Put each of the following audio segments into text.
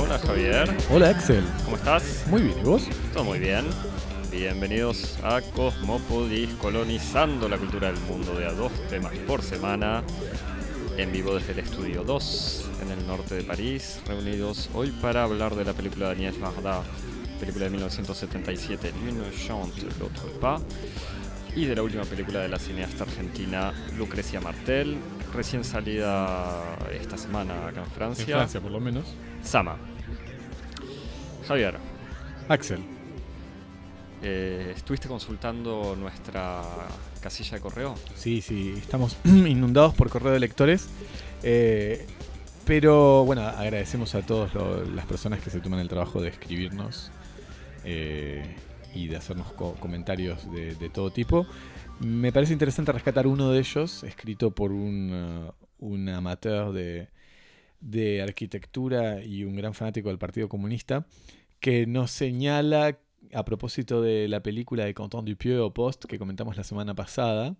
Hola Javier, Hola Axel, ¿cómo estás? muy bien, ¿y vos? Todo muy bien. Bienvenidos a Cosmopodis, colonizando la cultura del mundo de a dos temas por semana, en vivo desde el estudio 2, en el norte de París, reunidos hoy para hablar de la película de Agnès Varda, película de 1977, L'une chante, l'autre pas, y de la última película de la cineasta argentina Lucrecia Martel, recién salida esta semana acá en Francia, En Francia por lo menos. Sama. Javier, Axel, Eh, ¿Estuviste consultando nuestra casilla de correo? sí, sí, estamos inundados por correo de lectores. eh, pero bueno, agradecemos a todas las personas que se toman el trabajo de escribirnos eh, y de hacernos co- comentarios de, todo tipo. Me parece interesante rescatar uno de ellos, escrito por un, uh, amateur de, arquitectura y un gran fanático del Partido Comunista, que nos señala a propósito de la película de Quentin Dupieux o Post que comentamos la semana pasada,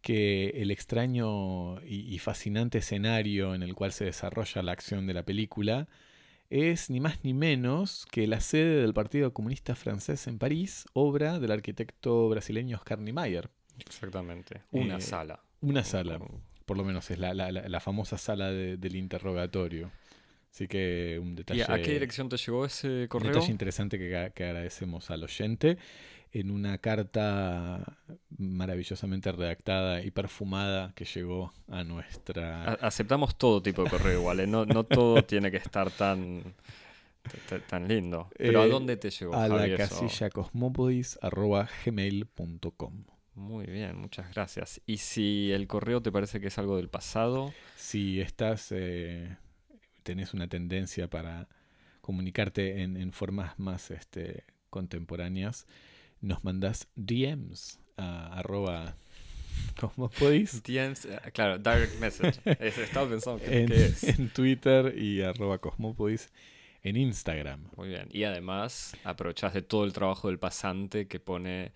que el extraño y fascinante escenario en el cual se desarrolla la acción de la película es ni más ni menos que la sede del Partido Comunista Francés en París, obra del arquitecto brasileño Oscar Niemeyer. Exactamente. Una Eh, sala. Una sala, por lo menos es la, la- la- famosa sala de- del interrogatorio. Así que un ¿Y detalle, a qué dirección te llegó ese un correo? detalle interesante que, que agradecemos al oyente. En una carta maravillosamente redactada y perfumada que llegó a nuestra... Aceptamos todo tipo de correo igual, ¿eh? no, no todo tiene que estar tan, tan lindo. Pero ¿a Eh, dónde te llegó, a la Javier, casilla cosmopodis.gmail.com Muy bien, muchas gracias. ¿Y si el correo te parece que es algo del pasado? Si estás, eh, tenés una tendencia para comunicarte en, en formas más este, contemporáneas, nos mandás DMs a arroba cosmopodis DMs, eh, claro, direct message. Es- Estaba pensando que, en, qué es. en Twitter y arroba cosmopodis en Instagram. Muy bien. Y además aprovechás de todo el trabajo del pasante que pone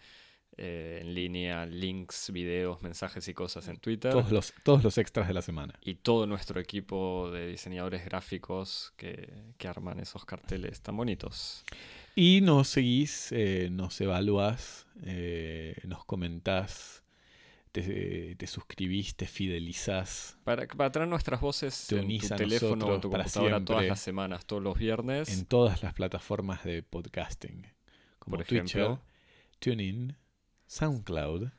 eh, en línea links, videos, mensajes y cosas en Twitter. Todos los, todos los extras de la semana. Y todo nuestro equipo de diseñadores gráficos que, que arman esos carteles tan bonitos. Y nos seguís, eh, nos evaluás, eh, nos comentás, te, te suscribís, te fidelizás Para, para traer nuestras voces Te en unís tu a teléfono o tu computadora todas las semanas, todos los viernes. en todas las plataformas de podcasting, como Por Twitcher, ejemplo. TuneIn, SoundCloud,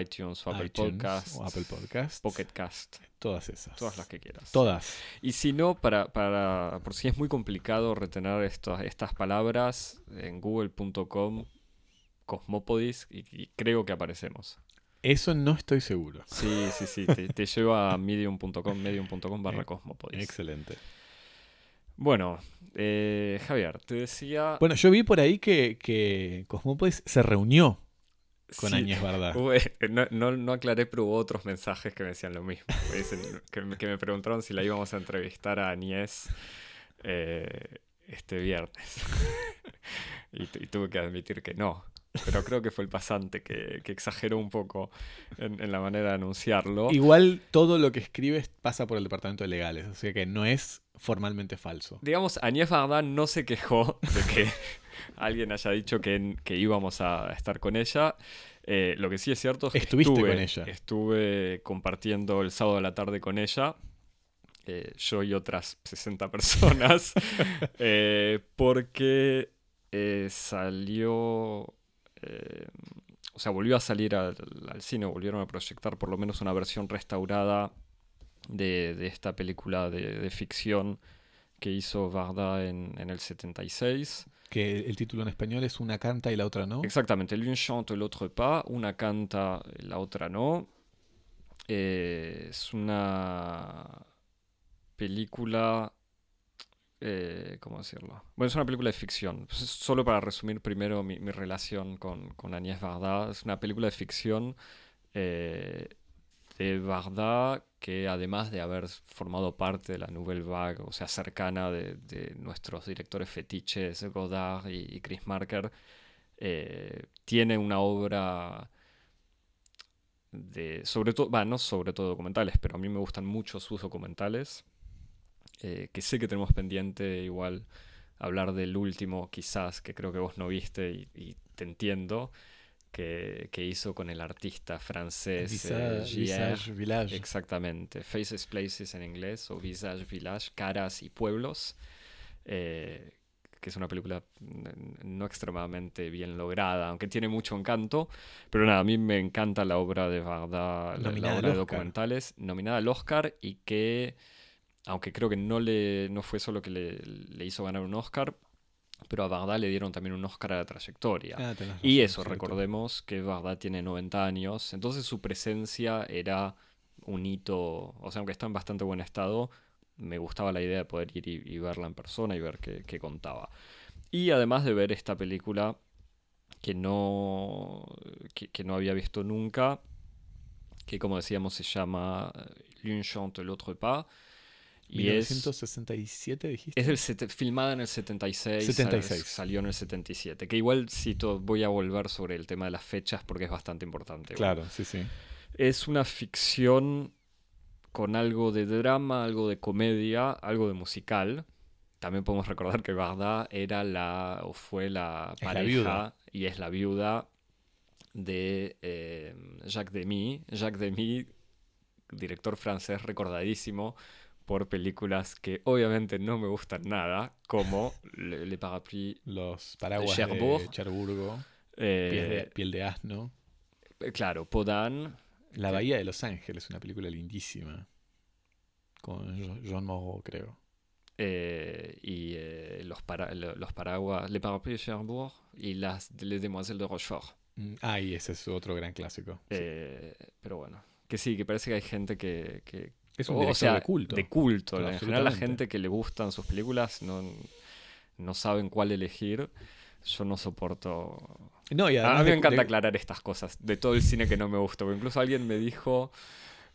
iTunes o Apple iTunes Podcasts, o Apple Podcasts, Pocket Cast, todas esas. todas las que quieras. Todas. Y si no, para, para, por si es muy complicado retener estas estas palabras, en google.com, Cosmopodis, y, y creo que aparecemos. Eso no estoy seguro. Sí, sí, sí, te, te lleva a medium.com, medium.com barra Cosmopodis. Excelente. Bueno, eh, Javier, te decía... Bueno, yo vi por ahí que, que Cosmópolis se reunió con sí, Áñez Bardá. no, no, no aclaré, pero hubo otros mensajes que me decían lo mismo. Dicen- que, me, que me preguntaron si la íbamos a entrevistar a Agnès eh, este viernes. y, tu- y tuve que admitir que no. Pero creo que fue el pasante que, que exageró un poco en, en la manera de anunciarlo. Igual todo lo que escribes pasa por el departamento de legales, o sea que no es formalmente falso. Digamos, Agnès Varda no se quejó de que alguien haya dicho que, que íbamos a estar con ella. Eh, lo que sí es cierto es que Estuviste estuve, con ella. estuve compartiendo el sábado a la tarde con ella, eh, yo y otras 60 personas, eh, porque eh, salió, o sea, volvió a salir al, al cine, volvieron a proyectar por lo menos una versión restaurada de, de esta película de, de ficción que hizo Varda en, en el 76. Que el título en español es Una canta y la otra no. Exactamente, l'une chante, l'autre pas, una canta, la otra no. Eh, es una película... eh, ¿Cómo decirlo? Bueno, es una película de ficción. Pues, Solo para resumir primero mi, mi relación con, con Agnès Varda. Es una película de ficción eh, de Varda que además de haber formado parte de la Nouvelle Vague, o sea, cercana de, de nuestros directores fetiches, Godard y, Chris Marker, eh, tiene una obra de sobre todo, va, no sobre todo documentales, pero a mí me gustan mucho sus documentales, eh, que sé que tenemos pendiente igual hablar del último, quizás, que creo que vos no viste y te entiendo, que, que, hizo con el artista francés Visage, Visage Village. Exactamente, Faces Places en inglés, o Visage Village, Caras y Pueblos. Eh, que es una película no extremadamente bien lograda, aunque tiene mucho encanto. Pero nada, a mí me encanta la obra de Varda, la, la, obra de documentales, nominada al Oscar y que, aunque creo que no, le, no fue solo que le, le hizo ganar un Oscar, pero a Varda le dieron también un Oscar a la trayectoria. Ah, razón, y eso, recordemos que Varda tiene 90 años, entonces su presencia era un hito, o sea, aunque está en bastante buen estado, me gustaba la idea de poder ir y, y verla en persona y ver qué, qué, contaba. Y además de ver esta película que no, que, que, no había visto nunca, que como decíamos se llama L'une chante, l'autre pas. Y 1967 es, dijiste. Es el filmada en el 76, 76. Sal, salió en el 77. Que igual cito, voy a volver sobre el tema de las fechas porque es bastante importante. Claro, bueno. sí, sí. Es una ficción con algo de drama, algo de comedia, algo de musical. También podemos recordar que Varda era la o fue la pareja la y es la viuda de eh, Jacques Demy. Jacques Demy, director francés recordadísimo por películas que obviamente no me gustan nada, como Le, Le Parapluie, Los paraguas de Cherbourg, de Cherburgo, eh, piel, de, piel de asno. Claro, Podán. La Bahía de Los Ángeles, una película lindísima. Con John Moreau, creo. Eh, y eh, los, para, los paraguas, Le Parapluie de Cherbourg y las Les Demoiselles de Rochefort. Mm, ah, y ese es otro gran clásico. Eh, sí. Pero bueno, que sí, que parece que hay gente que. que es un o sea, de culto. De culto. En general, la gente que le gustan sus películas no, no saben cuál elegir. Yo no soporto. No, y a mí me encanta de... aclarar estas cosas de todo el cine que no me gusta. Porque incluso alguien me dijo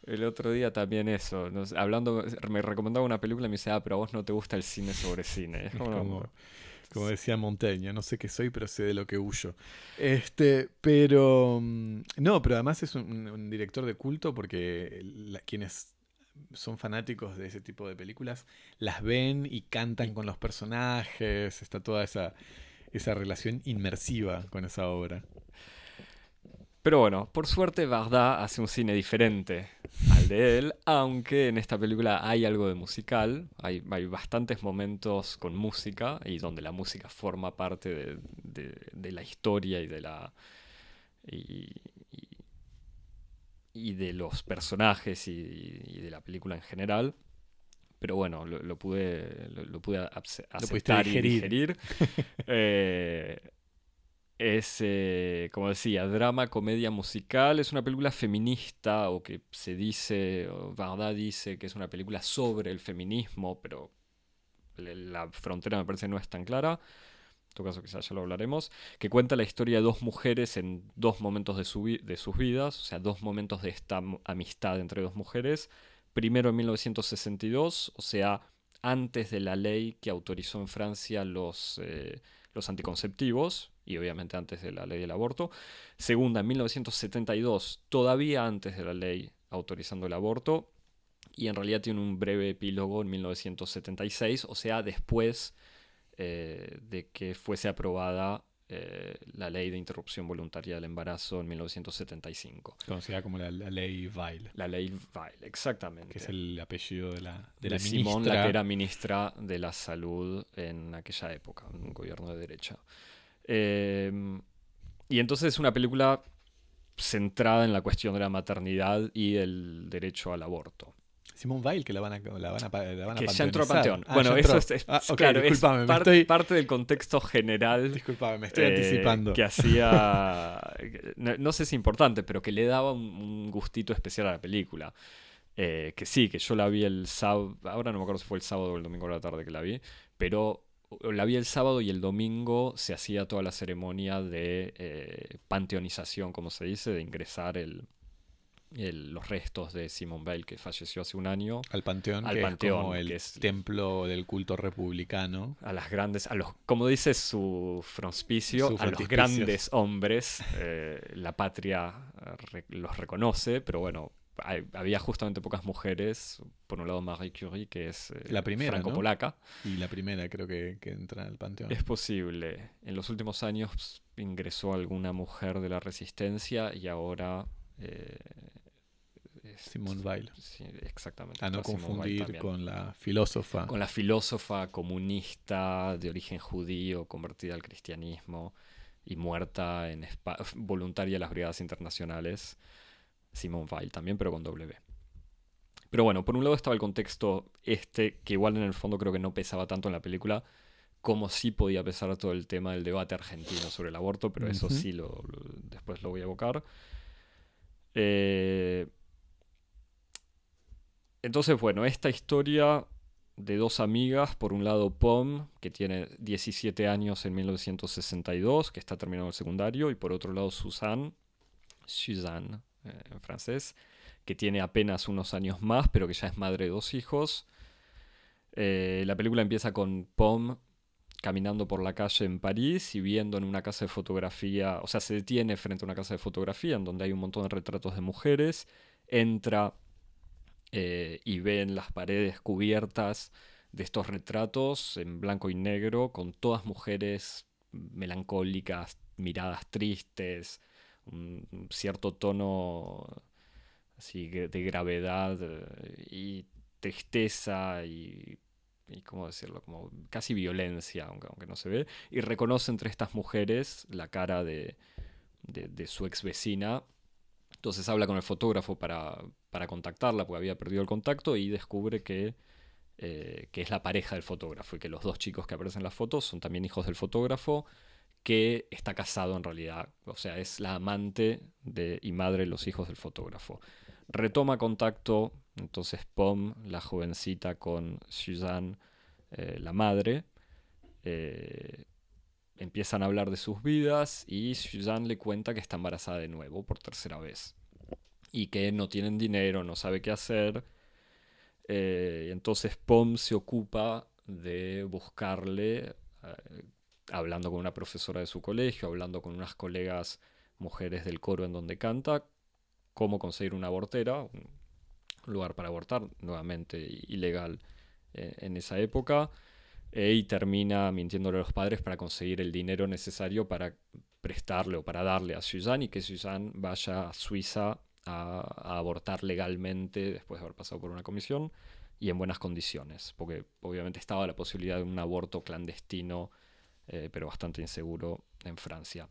el otro día también eso. Nos, hablando, me recomendaba una película y me dice, ah, pero a vos no te gusta el cine sobre cine. Es como, como, como decía Montaigne, no sé qué soy, pero sé de lo que huyo. Este, pero. mm, No, pero además es un, un director de culto porque la, quienes son fanáticos de ese tipo de películas las ven y cantan con los personajes. Está toda esa, esa relación inmersiva con esa obra. Pero bueno, por suerte Varda hace un cine diferente al de él, aunque en esta película hay algo de musical, hay, hay bastantes momentos con música y donde la música forma parte de, de, de la historia y de la... Y, y, de los personajes y, y, de la película en general. Pero bueno, lo, lo pude, lo, lo, pude aceptar lo y digerir. eh, es, eh, como decía, drama, comedia musical. Es una película feminista, o que se dice, o Varda dice que es una película sobre el feminismo, pero la frontera me parece no es tan clara. En todo caso, quizás ya lo hablaremos. Que cuenta la historia de dos mujeres en dos momentos de, su de sus vidas, o sea, dos momentos de esta amistad entre dos mujeres. Primero en 1962, o sea, antes de la ley que autorizó en Francia los, eh, los anticonceptivos, y obviamente antes de la ley del aborto. Segunda, en 1972, todavía antes de la ley autorizando el aborto. Y en realidad tiene un breve epílogo en 1976, o sea, después eh, de que fuese aprobada eh, la ley de interrupción voluntaria del embarazo en 1975. Conocida como la, la, ley Weil. La ley Weil, exactamente. Que es el apellido de la, de de la Simón, ministra. la que era ministra de la salud en aquella época, un gobierno de derecha. Eh, y entonces es una película centrada en la cuestión de la maternidad y el derecho al aborto. Simón Weil, que la van a, la van a, la van a que ya entró a Panteón. Ah, bueno, eso es, es ah, okay, claro, es parte, estoy... parte, del contexto general. Disculpame, me estoy eh, anticipando. Que hacía, no, no, sé si importante, pero que le daba un, un gustito especial a la película. Eh, que sí, que yo la vi el sábado, ahora no me acuerdo si fue el sábado o el domingo de la tarde que la vi, pero la vi el sábado y el domingo se hacía toda la ceremonia de eh, panteonización, como se dice, de ingresar el, el- los restos de Simone Weil, que falleció hace un año, Al panteón, Al que Panteón, es como el que es- templo del culto republicano. a las grandes, a los, como dice su frontispicio, a los grandes hombres, eh, la patria re- los reconoce, pero bueno, hay- había justamente pocas mujeres. Por un lado, Marie Curie, que es eh, La primera, ¿no? franco-polaca. Y la primera creo que, que entra al panteón. Es posible. En los últimos años ingresó alguna mujer de la resistencia y ahora. eh, Simone Weil. Sí, exactamente. A no confundir con la filósofa. Con la filósofa comunista de origen judío, convertida al cristianismo y muerta en voluntaria en las brigadas internacionales, Simone Weil también, pero con W. Pero bueno, por un lado estaba el contexto este, que igual en el fondo creo que no pesaba tanto en la película, como sí podía pesar todo el tema del debate argentino sobre el aborto, pero eso sí lo, lo- después lo voy a evocar. Eh, entonces, bueno, esta historia de dos amigas, por un lado Pom, que tiene 17 años en 1962, que está terminando el secundario, y por otro lado Suzanne, Suzanne eh, en francés, que tiene apenas unos años más, pero que ya es madre de dos hijos. Eh, la película empieza con Pom caminando por la calle en París y viendo en una casa de fotografía, o sea, se detiene frente a una casa de fotografía en donde hay un montón de retratos de mujeres, entra eh, y ve en las paredes cubiertas de estos retratos en blanco y negro, con todas mujeres melancólicas, miradas tristes, un cierto tono así de gravedad eh, y tristeza y, y cómo decirlo, como casi violencia, aunque, aunque no se ve, y reconoce entre estas mujeres la cara de, de, de su ex vecina. Entonces habla con el fotógrafo para, para contactarla, porque había perdido el contacto, y descubre que, eh, que es la pareja del fotógrafo, y que los dos chicos que aparecen en las fotos son también hijos del fotógrafo, que está casado en realidad, o sea, es la amante de, y madre de los hijos del fotógrafo. Retoma contacto, entonces Pom, la jovencita, con Suzanne, eh, la madre. eh, empiezan a hablar de sus vidas y Suzanne le cuenta que está embarazada de nuevo por tercera vez y que no tienen dinero, no sabe qué hacer. Eh, entonces Pom se ocupa de buscarle, eh, hablando con una profesora de su colegio, hablando con unas colegas mujeres del coro en donde canta, cómo conseguir una abortera, un lugar para abortar, nuevamente ilegal eh, en esa época, y termina mintiéndole a los padres para conseguir el dinero necesario para prestarle o para darle a Suzanne y que Suzanne vaya a Suiza a, abortar legalmente después de haber pasado por una comisión y en buenas condiciones, porque obviamente estaba la posibilidad de un aborto clandestino, eh, pero bastante inseguro en Francia.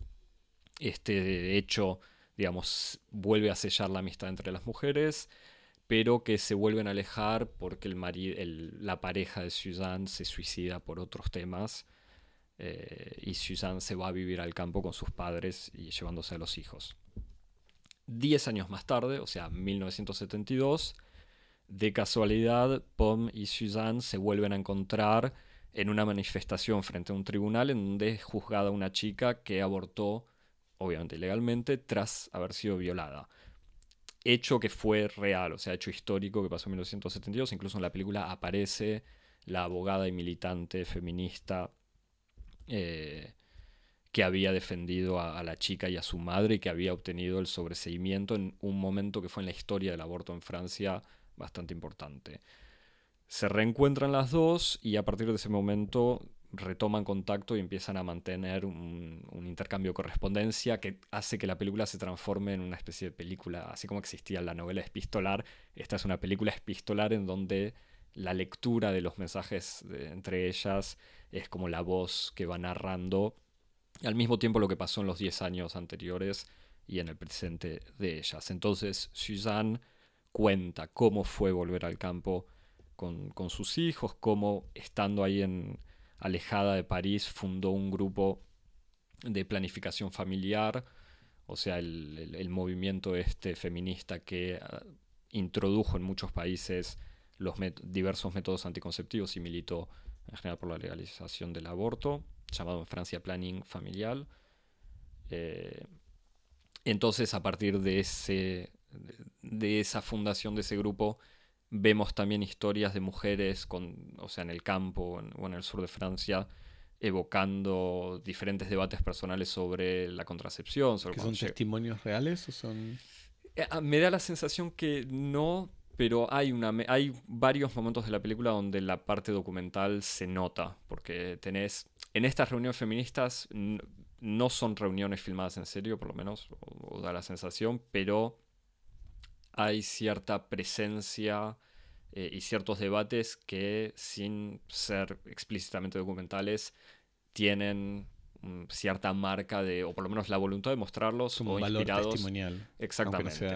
Este hecho, digamos, vuelve a sellar la amistad entre las mujeres, pero que se vuelven a alejar porque el mari- el- la pareja de Suzanne se suicida por otros temas eh, y Suzanne se va a vivir al campo con sus padres y llevándose a los hijos. Diez años más tarde, o sea, 1972, de casualidad, Pom y Suzanne se vuelven a encontrar en una manifestación frente a un tribunal en donde es juzgada una chica que abortó, obviamente ilegalmente, tras haber sido violada. Hecho que fue real, o sea, hecho histórico que pasó en 1972. Incluso en la película aparece la abogada y militante feminista eh, que había defendido a, la chica y a su madre y que había obtenido el sobreseimiento en un momento que fue en la historia del aborto en Francia bastante importante. Se reencuentran las dos y a partir de ese momento retoman contacto y empiezan a mantener un, intercambio de correspondencia que hace que la película se transforme en una especie de película, así como existía la novela epistolar, esta es una película epistolar en donde la lectura de los mensajes entre ellas es como la voz que va narrando al mismo tiempo lo que pasó en los 10 años anteriores y en el presente de ellas. Entonces Suzanne cuenta cómo fue volver al campo con, con sus hijos, cómo estando ahí en, alejada de París fundó un grupo de planificación familiar, o sea, el, el- movimiento este feminista que ah, introdujo en muchos países los diversos métodos anticonceptivos y militó en general por la legalización del aborto, llamado en Francia planning familiar. Eh, entonces, a partir de ese, de, esa fundación de ese grupo vemos también historias de mujeres, con, o sea, en el campo o en el sur de Francia, evocando diferentes debates personales sobre la contracepción. Sobre ¿Son testimonios reales o son...? Eh, ah, me da la sensación que no, pero hay, una, hay varios momentos de la película donde la parte documental se nota, porque tenés, en estas reuniones feministas no son reuniones filmadas en serio, por lo menos, o da la sensación, pero hay cierta presencia eh, y ciertos debates que sin ser explícitamente documentales tienen mm, cierta marca de, o por lo menos la voluntad de mostrarlos Como o valor inspirados. testimonial. Exactamente.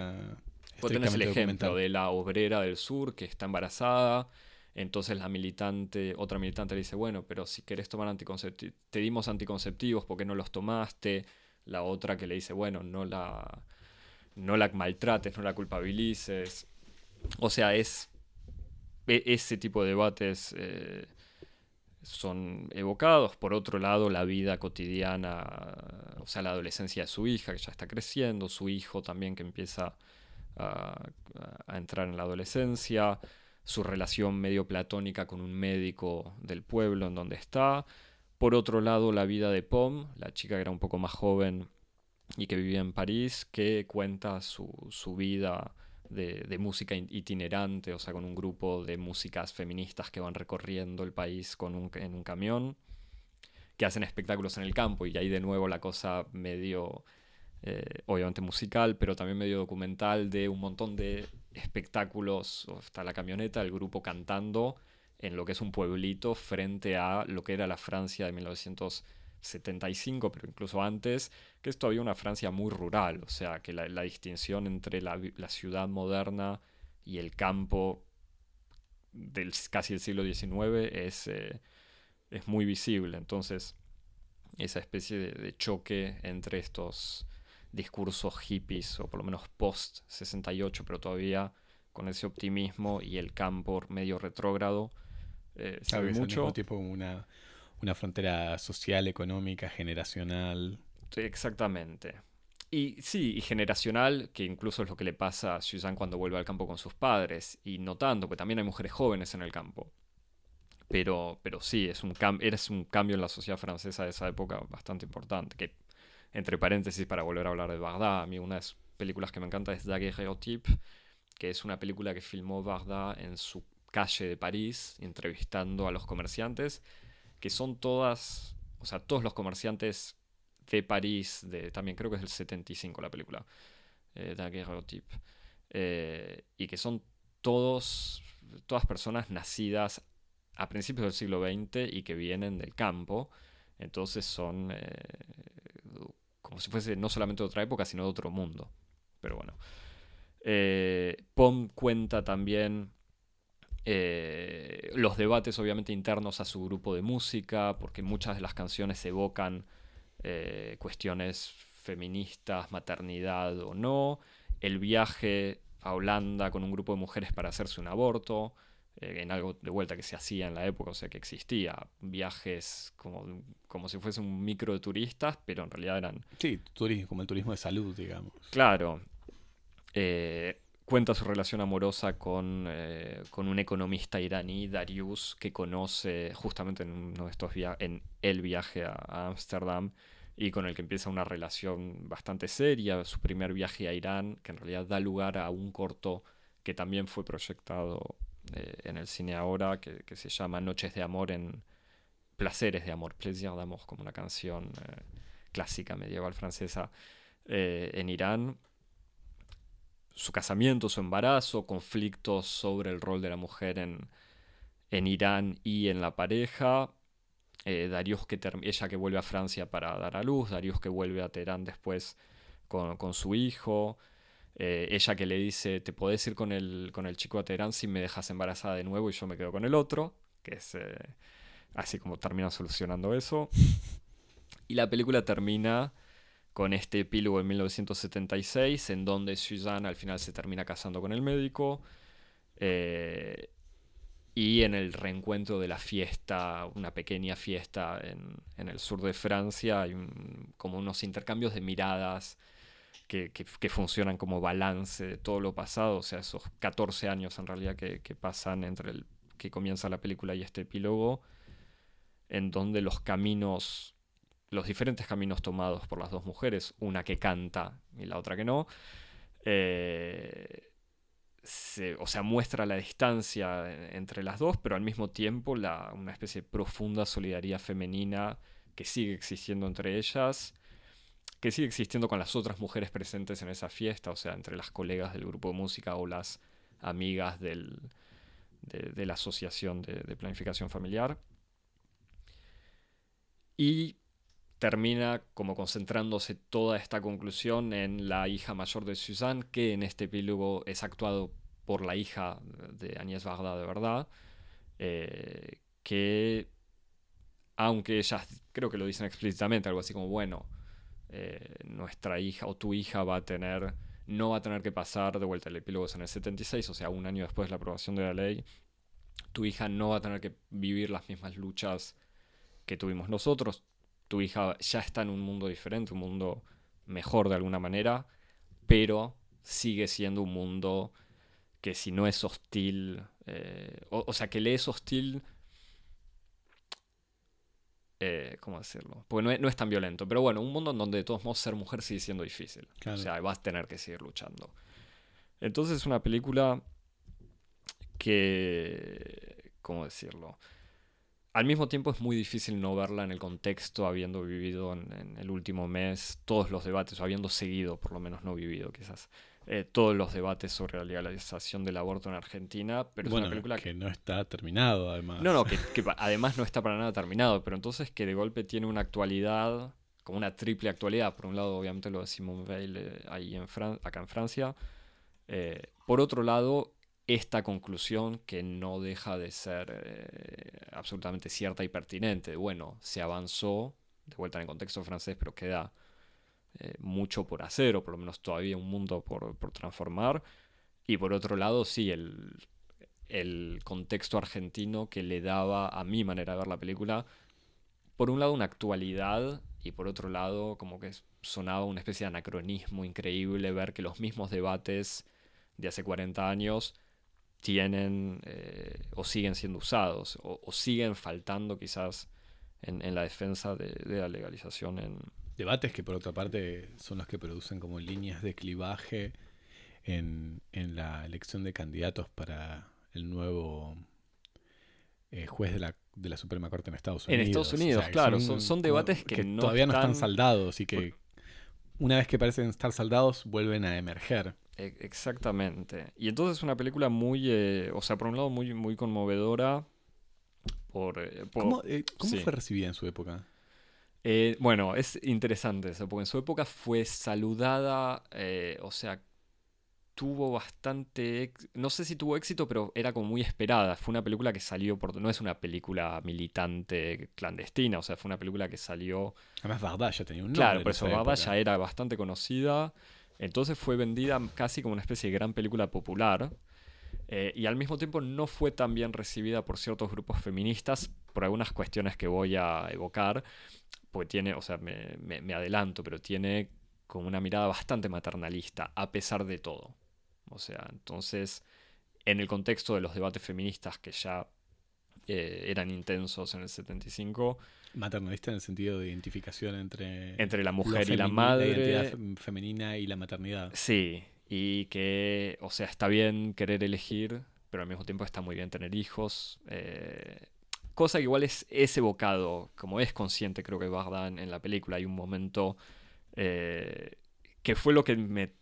Vos tenés el ejemplo de la obrera del sur que está embarazada. Entonces la militante, otra militante le dice, bueno, pero si querés tomar anticonceptivos, te dimos anticonceptivos, ¿por qué no los tomaste? La otra que le dice, bueno, no la, no la maltrates, no la culpabilices. O sea, es e, ese tipo de debates eh, son evocados. Por otro lado, la vida cotidiana, o sea, la adolescencia de su hija, que ya está creciendo, su hijo también que empieza a, entrar en la adolescencia, su relación medio platónica con un médico del pueblo en donde está. Por otro lado, la vida de Pom, la chica que era un poco más joven y que vivía en París, que cuenta su, su vida de, música itinerante, o sea, con un grupo de músicas feministas que van recorriendo el país con un, en un camión, que hacen espectáculos en el campo, y ahí de nuevo la cosa medio, eh, obviamente musical, pero también medio documental, de un montón de espectáculos, está la camioneta, el grupo cantando en lo que es un pueblito frente a lo que era la Francia de 1900 75, pero incluso antes, que es todavía una Francia muy rural, o sea, que la, distinción entre la, ciudad moderna y el campo del casi el siglo XIX es, eh, es muy visible. Entonces, esa especie de, choque entre estos discursos hippies, o por lo menos post-68, pero todavía con ese optimismo y el campo medio retrógrado, eh, sabe mucho. tipo una una frontera social, económica, generacional. exactamente. Y sí, y generacional, que incluso es lo que le pasa a Suzanne cuando vuelve al campo con sus padres, y no tanto, porque también hay mujeres jóvenes en el campo. Pero, pero sí, es un, es un cambio en la sociedad francesa de esa época bastante importante. Que, entre paréntesis, para volver a hablar de Bagdad, a mí una de las películas que me encanta es Daguerreotype, que es una película que filmó Bagdad en su calle de París, entrevistando a los comerciantes que son todas, o sea, todos los comerciantes de París, de, también creo que es el 75 la película, eh, Daguerreotype, eh, y que son todos, todas personas nacidas a principios del siglo XX y que vienen del campo, entonces son eh, como si fuese no solamente de otra época, sino de otro mundo. Pero bueno. Eh, Pom cuenta también eh, los debates obviamente internos a su grupo de música, porque muchas de las canciones evocan eh, cuestiones feministas, maternidad o no, el viaje a Holanda con un grupo de mujeres para hacerse un aborto, eh, en algo de vuelta que se hacía en la época, o sea que existía, viajes como, como si fuese un micro de turistas, pero en realidad eran... Sí, turismo, como el turismo de salud, digamos. Claro cuenta su relación amorosa con, eh, con, un economista iraní, Darius, que conoce justamente en uno de estos en el viaje a Ámsterdam y con el que empieza una relación bastante seria, su primer viaje a Irán, que en realidad da lugar a un corto que también fue proyectado eh, en el cine ahora, que, se llama Noches de Amor en Placeres de Amor, Plaisir d'Amour, como una canción eh, clásica medieval francesa en Irán su casamiento, su embarazo, conflictos sobre el rol de la mujer en, en Irán y en la pareja. Eh, que ella que vuelve a Francia para dar a luz, Darius que vuelve a Teherán después con, su hijo, eh, ella que le dice, te podés ir con el, con el chico a Teherán si me dejas embarazada de nuevo y yo me quedo con el otro, que es eh, así como termina solucionando eso. Y la película termina con este epílogo en 1976, en donde Suzanne al final se termina casando con el médico. Eh, y en el reencuentro de la fiesta, una pequeña fiesta en, el sur de Francia, hay como unos intercambios de miradas que, funcionan como balance de todo lo pasado, o sea, esos 14 años en realidad que, pasan entre el que comienza la película y este epílogo, en donde los caminos, los diferentes caminos tomados por las dos mujeres, una que canta y la otra que no, eh, o sea, muestra la distancia entre las dos, pero al mismo tiempo una especie de profunda solidaridad femenina que sigue existiendo entre ellas, que sigue existiendo con las otras mujeres presentes en esa fiesta, o sea, entre las colegas del grupo de música o las amigas de, la asociación de, planificación familiar. Y termina como concentrándose toda esta conclusión en la hija mayor de Suzanne, que en este epílogo es actuado por la hija de Agnès Varda de verdad, eh, que aunque ellas creo que lo dicen explícitamente, algo así como, bueno, eh, nuestra hija o tu hija va a tener, no va a tener que pasar de vuelta el epílogo en el 76, o sea, un año después de la aprobación de la ley, tu hija no va a tener que vivir las mismas luchas que tuvimos nosotros, tu hija ya está en un mundo diferente, un mundo mejor de alguna manera, pero sigue siendo un mundo que si no es hostil, eh, o, sea, que le es hostil eh, ¿Cómo decirlo? Porque no es, tan violento. Pero bueno, un mundo en donde de todos modos ser mujer sigue siendo difícil. O sea, vas a tener que seguir luchando. Entonces es una película que... ¿Cómo decirlo? Al mismo tiempo es muy difícil no verla en el contexto, habiendo vivido en el último mes todos los debates, o habiendo seguido, por lo menos no vivido quizás, eh, todos los debates sobre la legalización del aborto en Argentina, pero es una película que, no está terminado además. No, no, que, además no está para nada terminado, pero entonces que de golpe tiene una actualidad, como una triple actualidad. Por un lado, obviamente lo de Simone Veil eh, ahí en acá en Francia. Eh, por otro lado, esta conclusión que no deja de ser absolutamente cierta y pertinente. Bueno, se avanzó, de vuelta en el contexto francés, pero queda eh, mucho por hacer, o por lo menos todavía un mundo por, transformar. Y por otro lado, sí, el, el contexto argentino que le daba a mi manera de ver la película, por un lado una actualidad y por otro lado como que sonaba una especie de anacronismo increíble ver que los mismos debates de hace 40 años tienen eh, o siguen siendo usados o, siguen faltando quizás en, la defensa de, de, la legalización en, Debates que por otra parte son los que producen como líneas de clivaje en, la elección de candidatos para el nuevo eh, juez de la, de la Suprema Corte en Estados Unidos. En Estados Unidos, claro. Son, debates que, todavía no están saldados y que una vez que parecen estar saldados vuelven a emerger. E, exactamente. Y entonces es una película muy, eh, o sea, por un lado muy, muy conmovedora. Por, eh, ¿Cómo, fue recibida en su época? Eh, bueno, es interesante eso, porque en su época fue saludada, eh, o sea, tuvo bastante, no sé si tuvo éxito, pero era como muy esperada. Fue una película que salió por, no es una película militante clandestina, o sea, fue una película que salió. Además, Varda ya tenía un nombre. Claro, por eso Varda ya era bastante conocida. Entonces fue vendida casi como una especie de gran película popular. Eh, y al mismo tiempo no fue tan bien recibida por ciertos grupos feministas por algunas cuestiones que voy a evocar porque tiene, o sea, me, adelanto, pero tiene como una mirada bastante maternalista, a pesar de todo. O sea, entonces, en el contexto de los debates feministas que ya eh, eran intensos en el 75. Maternalista en el sentido de identificación entre, entre la mujer y la madre. La identidad femenina y la maternidad. Sí, y que, o sea, está bien querer elegir, pero al mismo tiempo está muy bien tener hijos. Eh, Cosa que igual es, evocado, como es consciente creo que Bardán en la película. Hay un momento eh, que fue lo que me...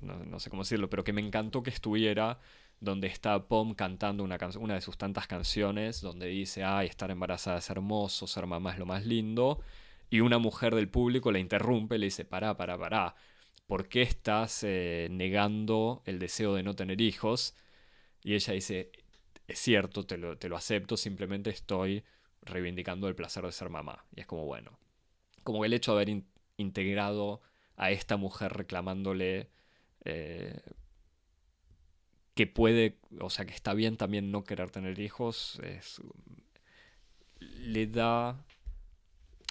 No, sé cómo decirlo, pero que me encantó que estuviera donde está Pom cantando una, una de sus tantas canciones, donde dice, ay, estar embarazada es hermoso, ser mamá es lo más lindo, y una mujer del público le interrumpe, le dice, pará, pará, pará, ¿por qué estás eh, negando el deseo de no tener hijos? Y ella dice, es cierto, te lo, te lo acepto, simplemente estoy reivindicando el placer de ser mamá. Y es como, bueno, como el hecho de haber integrado a esta mujer reclamándole eh, que puede, o sea, que está bien también no querer tener hijos, es, le da,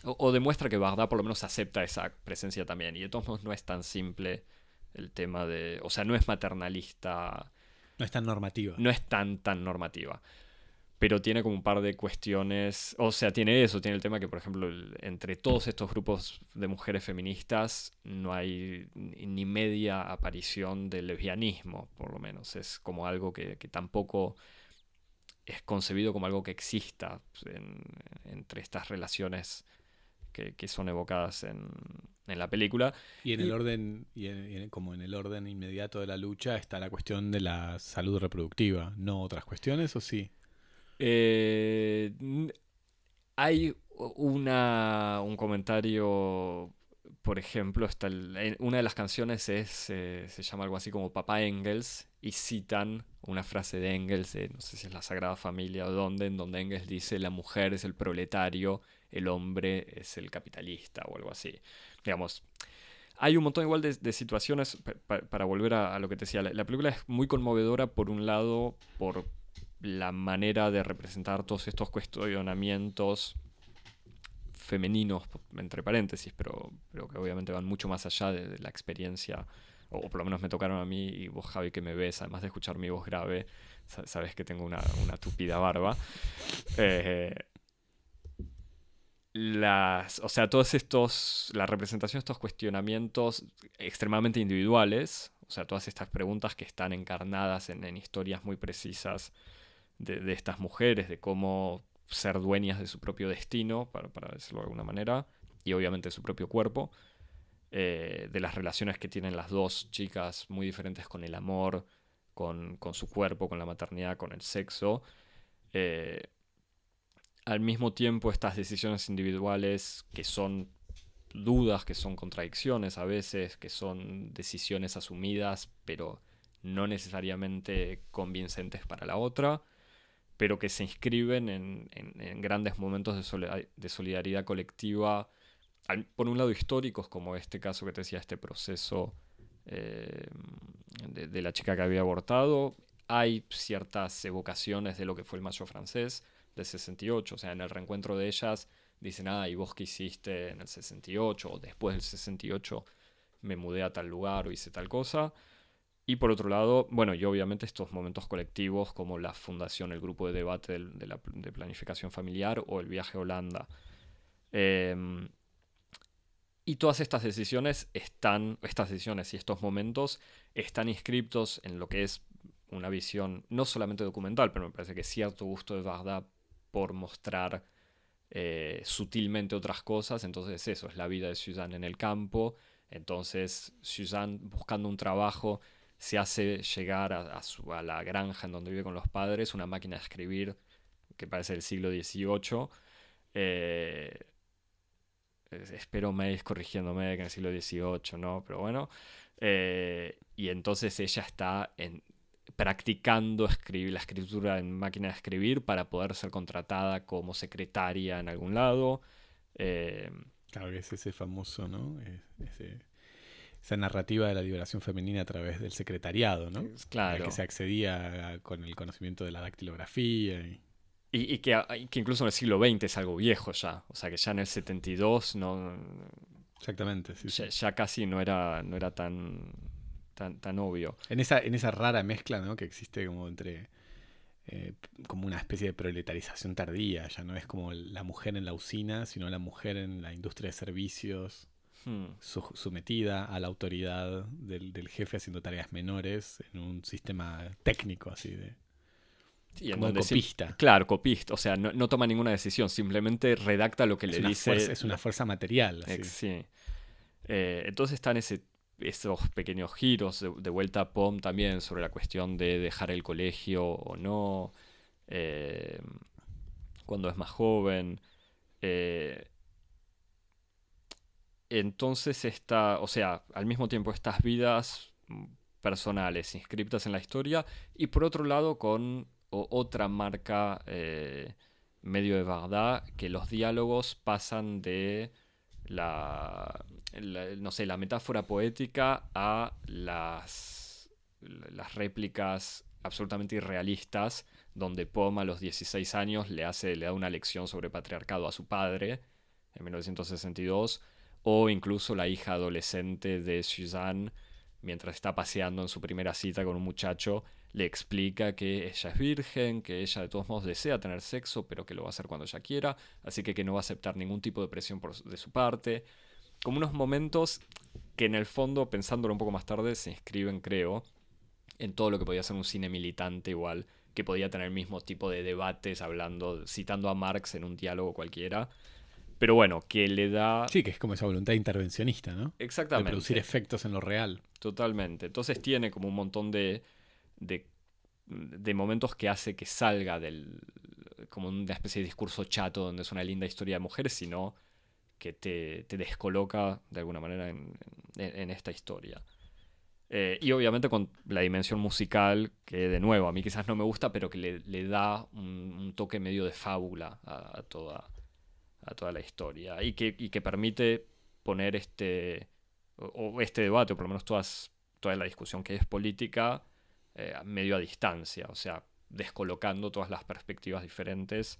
o, demuestra que Bagdad por lo menos acepta esa presencia también. Y de todos modos no es tan simple el tema de... O sea, no es maternalista. No es tan normativa. No es tan, tan normativa. Pero tiene como un par de cuestiones. O sea, tiene eso. Tiene el tema que, por ejemplo, entre todos estos grupos de mujeres feministas no hay ni media aparición del lesbianismo, por lo menos. Es como algo que, tampoco es concebido como algo que exista entre estas relaciones que, son evocadas en, la película. Y en el orden, y, como en el orden inmediato de la lucha, está la cuestión de la salud reproductiva, ¿no otras cuestiones o sí? Eh, hay una, un comentario, por ejemplo, está una de las canciones es, eh, se llama algo así como Papá Engels, y citan una frase de Engels, no sé si es la Sagrada Familia o dónde, en donde Engels dice la mujer es el proletario el hombre es el capitalista o algo así. Digamos, hay un montón igual de, situaciones, para volver a, lo que te decía, la, película es muy conmovedora por un lado, por la manera de representar todos estos cuestionamientos femeninos, entre paréntesis, pero, pero que obviamente van mucho más allá de, la experiencia, o, por lo menos me tocaron a mí y vos Javi que me ves, además de escuchar mi voz grave, sabes que tengo una, una tupida barba. Eh, las, o sea, todos estos, la representación de estos cuestionamientos extremadamente individuales, o sea, todas estas preguntas que están encarnadas en, historias muy precisas de, estas mujeres, de cómo ser dueñas de su propio destino, para, decirlo de alguna manera, y obviamente de su propio cuerpo, eh, de las relaciones que tienen las dos chicas muy diferentes con el amor, con, con su cuerpo, con la maternidad, con el sexo. Eh, al mismo tiempo estas decisiones individuales que son dudas, que son contradicciones a veces, que son decisiones asumidas, pero no necesariamente convincentes para la otra, pero que se inscriben en, grandes momentos de, solidaridad colectiva, por un lado históricos, como este caso que te decía, este proceso eh, de, la chica que había abortado, hay ciertas evocaciones de lo que fue el mayo francés, del 68. O sea, en el reencuentro de ellas dicen, ah, ¿y vos qué hiciste en el 68? O después del 68 me mudé a tal lugar o hice tal cosa. Y por otro lado, bueno, y obviamente estos momentos colectivos como la fundación, el grupo de debate de, la, de planificación familiar o el viaje a Holanda. Em, y todas estas decisiones están, estas decisiones y estos momentos están inscriptos en lo que es una visión no solamente documental, pero me parece que cierto gusto de verdad por mostrar eh, sutilmente otras cosas. Entonces eso es la vida de Suzanne en el campo. Entonces Suzanne buscando un trabajo se hace llegar a, su, a, la granja en donde vive con los padres una máquina de escribir que parece del siglo XVIII. Eh, espero me corrigiéndome que en el siglo XVIII, ¿no? Pero bueno. Eh, y entonces ella está practicando escribir, la escritura en máquina de escribir para poder ser contratada como secretaria en algún lado. Eh, claro es ese famoso, ¿no? Esa narrativa de la liberación femenina a través del secretariado, ¿no? Claro. que se accedía con el conocimiento de la dactilografía. Y... que, que, incluso en el siglo XX es algo viejo ya. O sea, que ya en el 72 no... Exactamente, sí, ya, ya, casi no era, no era tan tan, obvio. En esa, en esa rara mezcla ¿no? que existe como entre eh, como una especie de proletarización tardía, ya no es como la mujer en la usina, sino la mujer en la industria de servicios, hmm. sometida a la autoridad del, jefe haciendo tareas menores en un sistema técnico así de... como copista. claro, copista. O sea, no, toma ninguna decisión, simplemente redacta lo que le dice. es una fuerza material. sí. Eh, entonces está en ese esos pequeños giros de, vuelta a POM también sobre la cuestión de dejar el colegio o no, eh, cuando es más joven. Eh, entonces está, o sea, al mismo tiempo estas vidas personales inscriptas en la historia y por otro lado con otra marca eh, medio de verdad que los diálogos pasan de la, no sé, la metáfora poética a las, las réplicas absolutamente irrealistas donde Pom a los 16 años le, hace, le da una lección sobre patriarcado a su padre en 1962, o incluso la hija adolescente de Suzanne, mientras está paseando en su primera cita con un muchacho, le explica que ella es virgen, que ella de todos modos desea tener sexo, pero que lo va a hacer cuando ella quiera, así que que no va a aceptar ningún tipo de presión de su parte. Como unos momentos que en el fondo, pensándolo un poco más tarde, se inscriben, creo, en todo lo que podía ser un cine militante igual, que podía tener el mismo tipo de debates, hablando, citando a Marx en un diálogo cualquiera. Pero bueno, que le da... Sí, que es como esa voluntad intervencionista, ¿no? Exactamente. De producir efectos en lo real. Totalmente. Entonces tiene como un montón de, de, de momentos que hace que salga del... como una especie de discurso chato donde es una linda historia de mujeres, sino que te, te descoloca de alguna manera en, en esta historia. Eh, y obviamente con la dimensión musical, que de nuevo a mí quizás no me gusta, pero que le, da un, toque medio de fábula a, toda, a toda la historia. Y que, que permite poner este, o, este debate, o por lo menos toda la discusión que es política, eh, medio a distancia. O sea, descolocando todas las perspectivas diferentes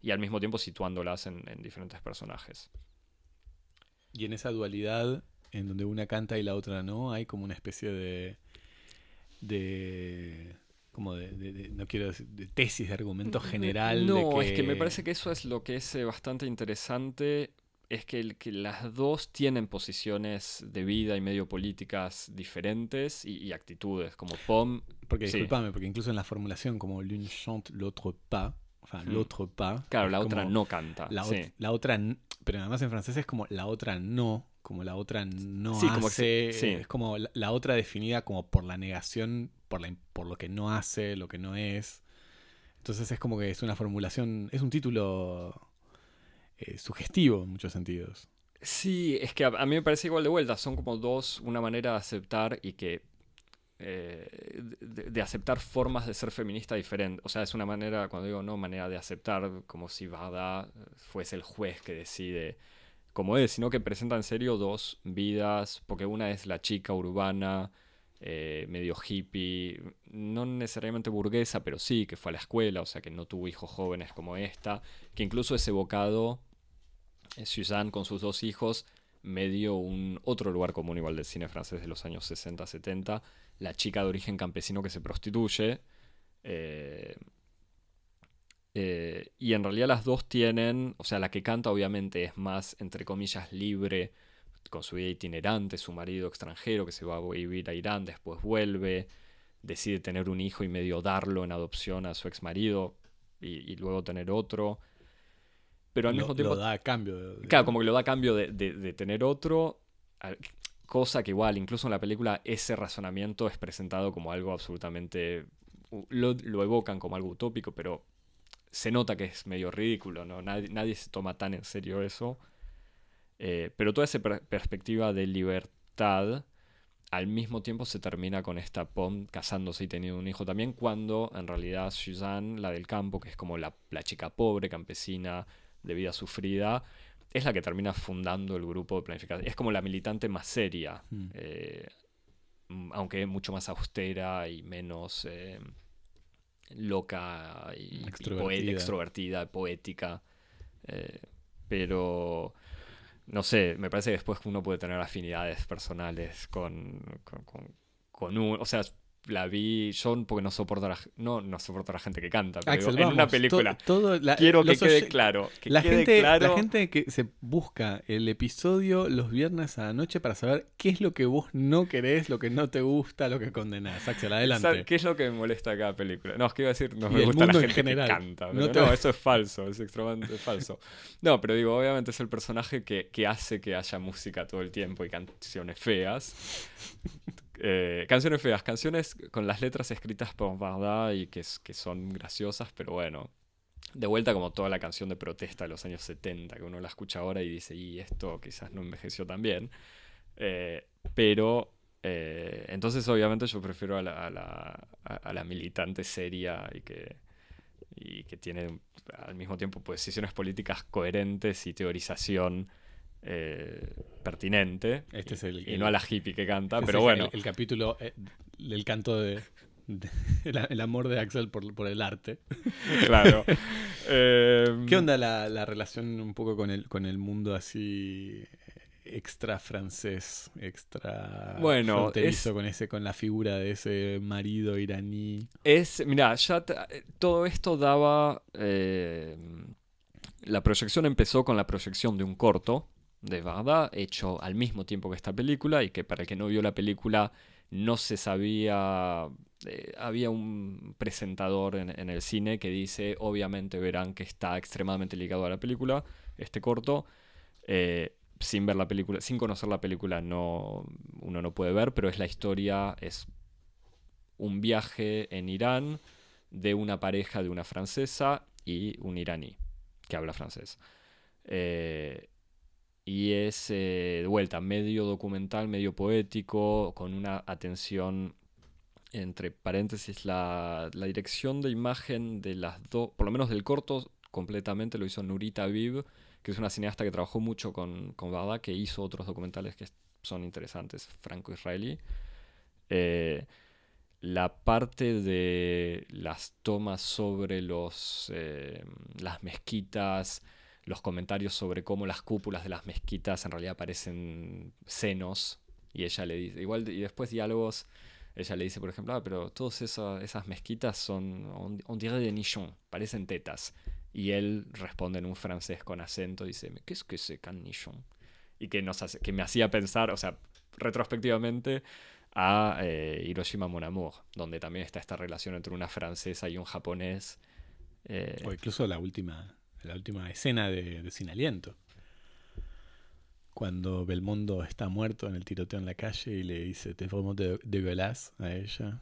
y al mismo tiempo situándolas en diferentes personajes. Y en esa dualidad en donde una canta y la otra no, hay como una especie de. de como de, no quiero decir, de tesis, de argumento general. No, es que me parece que eso es lo que es eh, bastante interesante, es que, que, las dos tienen posiciones de vida y medio políticas diferentes y, actitudes, como POM... Porque, disculpame, porque incluso en la formulación como l'une chante, l'autre pas, enfin, hmm. l'autre pas... Claro, la otra no canta. La, la otra, pero además en francés es como la otra no como la otra no hace, es como la, otra definida como por la negación, por, lo que no hace, lo que no es. Entonces es como que es una formulación, es un título eh, sugestivo en muchos sentidos. Sí, es que a, mí me parece igual de vuelta, son como dos, una manera de aceptar y que... Eh, de, aceptar formas de ser feminista diferentes. O sea, es una manera, cuando digo no, manera de aceptar, como si Bada fuese el juez que decide como es, sino que presenta en serio dos vidas, porque una es la chica urbana, eh, medio hippie, no necesariamente burguesa, pero sí, que fue a la escuela, o sea, que no tuvo hijos jóvenes como esta, que incluso es evocado, eh, Suzanne con sus dos hijos, medio un otro lugar común igual del cine francés de los años 60-70, la chica de origen campesino que se prostituye. Eh, y en realidad las dos tienen, o sea, la que canta obviamente es más, entre comillas, libre, con su vida itinerante, su marido extranjero que se va a vivir a Irán, después vuelve, decide tener un hijo y medio darlo en adopción a su ex marido y, luego tener otro. Pero al mismo tiempo... Lo da a cambio. De, Claro, como que lo da a cambio de, tener otro, cosa que igual, incluso en la película, ese razonamiento es presentado como algo absolutamente... lo evocan como algo utópico, pero se nota que es medio ridículo, ¿no? Nadie, se toma tan en serio eso. Eh, pero toda esa perspectiva de libertad al mismo tiempo se termina con esta Pom casándose y teniendo un hijo también, cuando en realidad Suzanne, la del campo, que es como la, chica pobre, campesina, de vida sufrida, es la que termina fundando el grupo de planificación. Es como la militante más seria, mm. eh, aunque mucho más austera y menos... Eh, loca y, extrovertida. poética. Eh, pero, no sé, me parece que después uno puede tener afinidades personales con, con, con, con un... O sea, la vi yo porque no soporto a la, no, no soporto a la gente que canta, pero en una película quiero que quede claro. Que la, quede gente, claro... la gente que se busca el episodio los viernes a la noche para saber qué es lo que vos no querés, lo que no te gusta, lo que condenás. Axel, adelante. ¿Qué es lo que me molesta a cada película? No, es que iba a decir, no me gusta la gente que canta. no, eso es falso, es extremadamente falso. No, pero digo, obviamente es el personaje que, que hace que haya música todo el tiempo y canciones feas eh, canciones feas, canciones con las letras escritas por Varda y que, que son graciosas, pero bueno, de vuelta como toda la canción de protesta de los años 70, que uno la escucha ahora y dice, y esto quizás no envejeció tan bien. Eh, pero eh, entonces obviamente yo prefiero a la, a la, militante seria y que, y que tiene al mismo tiempo posiciones políticas coherentes y teorización eh, pertinente. Este es el, y, no a la hippie que canta, pero bueno. El, capítulo eh, del canto de, de- el, el amor de Axel por, por el arte. Claro. ¿Qué onda la, la relación un poco con el, con el mundo así extra francés, extra Bueno, es- con ese, con la figura de ese marido iraní? Es, mira, ya todo esto daba. eh, la proyección empezó con la proyección de un corto de Varda, hecho al mismo tiempo que esta película, y que para el que no vio la película no se sabía. eh, había un presentador en, el cine que dice: Obviamente verán que está extremadamente ligado a la película, este corto. eh, sin ver la película, sin conocer la película, no, uno no puede ver, pero es la historia, es un viaje en Irán de una pareja de una francesa y un iraní que habla francés. Eh, y es eh, de vuelta medio documental, medio poético, con una atención, entre paréntesis, la, la dirección de imagen de las dos, por lo menos del corto, completamente lo hizo Nurita Viv, que es una cineasta que trabajó mucho con, con Bada, que hizo otros documentales que son interesantes, franco-israelí. Eh, la parte de las tomas sobre los, eh, las mezquitas, los comentarios sobre cómo las cúpulas de las mezquitas en realidad parecen senos, y ella le dice, igual, y después diálogos, ella le dice, por ejemplo, ah, pero todas esa- esas mezquitas son, on, on dirait de nichon, parecen tetas. Y él responde en un francés con acento, dice, ¿qué es que c'est qu'un nichon? Y que, nos hace- que me hacía pensar, o sea, retrospectivamente, a eh, Hiroshima Mon Amour, donde también está esta relación entre una francesa y un japonés. eh, O incluso la última, la última escena de, de Sin Aliento. Cuando Belmondo está muerto en el tiroteo en la calle y le dice te vraiment de, dégueulasse a ella.